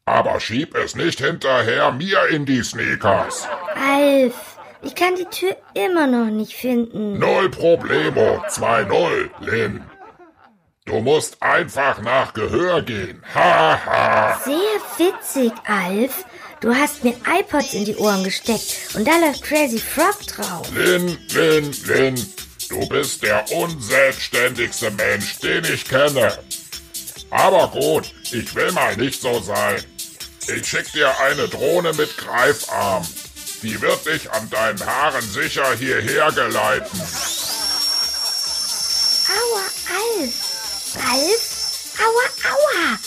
Aber schieb es nicht hinterher mir in die Sneakers. Alf, ich kann die Tür immer noch nicht finden. Null Problemo, 2-0, Lynn. Du musst einfach nach Gehör gehen. Ha ha. Sehr witzig, Alf. Du hast mir iPods in die Ohren gesteckt und da läuft Crazy Frog drauf. Lynn, Lynn, Lynn. Du bist der unselbstständigste Mensch, den ich kenne. Aber gut, ich will mal nicht so sein. Ich schick dir eine Drohne mit Greifarm. Die wird dich an deinen Haaren sicher hierher geleiten. Aua, Alf. Alf? Aua, aua.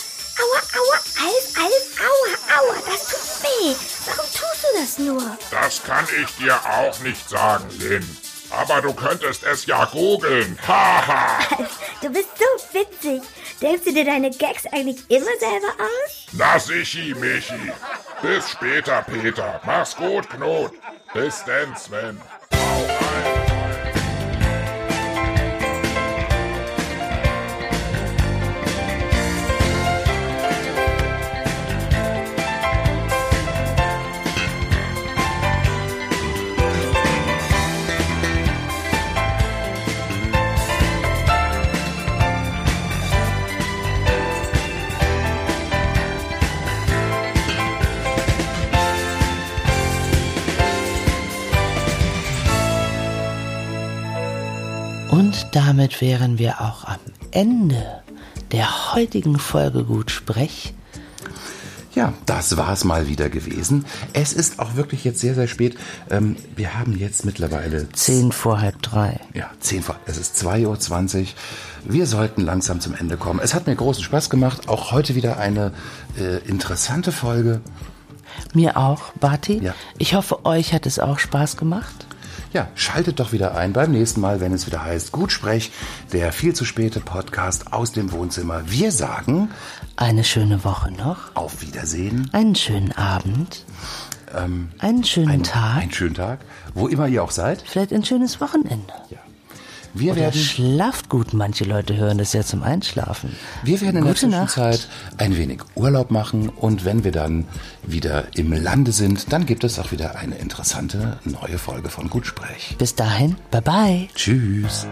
Aua, aua, Alf, Alf, aua, aua. Das tut weh. Warum tust du das nur? Das kann ich dir auch nicht sagen, Lynn. Aber du könntest es ja googeln. Haha. Du bist so witzig. Denkst du dir deine Gags eigentlich immer selber aus? Na sichi, Michi. Bis später, Peter. Mach's gut, Knut. Bis denn, Sven. Hau rein. Damit wären wir auch am Ende der heutigen Folge Gut Sprech. Ja, das war's mal wieder gewesen. Es ist auch wirklich jetzt sehr, sehr spät. Ähm, wir haben jetzt mittlerweile Zehn vor halb drei. Ja, 10 vor. Es ist 2.20 Uhr. Wir sollten langsam zum Ende kommen. Es hat mir großen Spaß gemacht. Auch heute wieder eine äh, interessante Folge. Mir auch, Barty. Ja. Ich hoffe, euch hat es auch Spaß gemacht. Ja, schaltet doch wieder ein beim nächsten Mal, wenn es wieder heißt Gutsprech, der viel zu späte Podcast aus dem Wohnzimmer. Wir sagen Eine schöne Woche noch. auf Wiedersehen. Einen schönen Abend. einen schönen Ein- Tag. Einen schönen Tag, wo immer ihr auch seid. vielleicht ein schönes Wochenende. Ja. Wir Oder werden- schlaft gut. Manche Leute hören das ja zum Einschlafen. Wir werden in Gute der Zwischenzeit ein wenig Urlaub machen und wenn wir dann wieder im Lande sind, dann gibt es auch wieder eine interessante neue Folge von Gutsprech. Bis dahin, bye bye. Tschüss.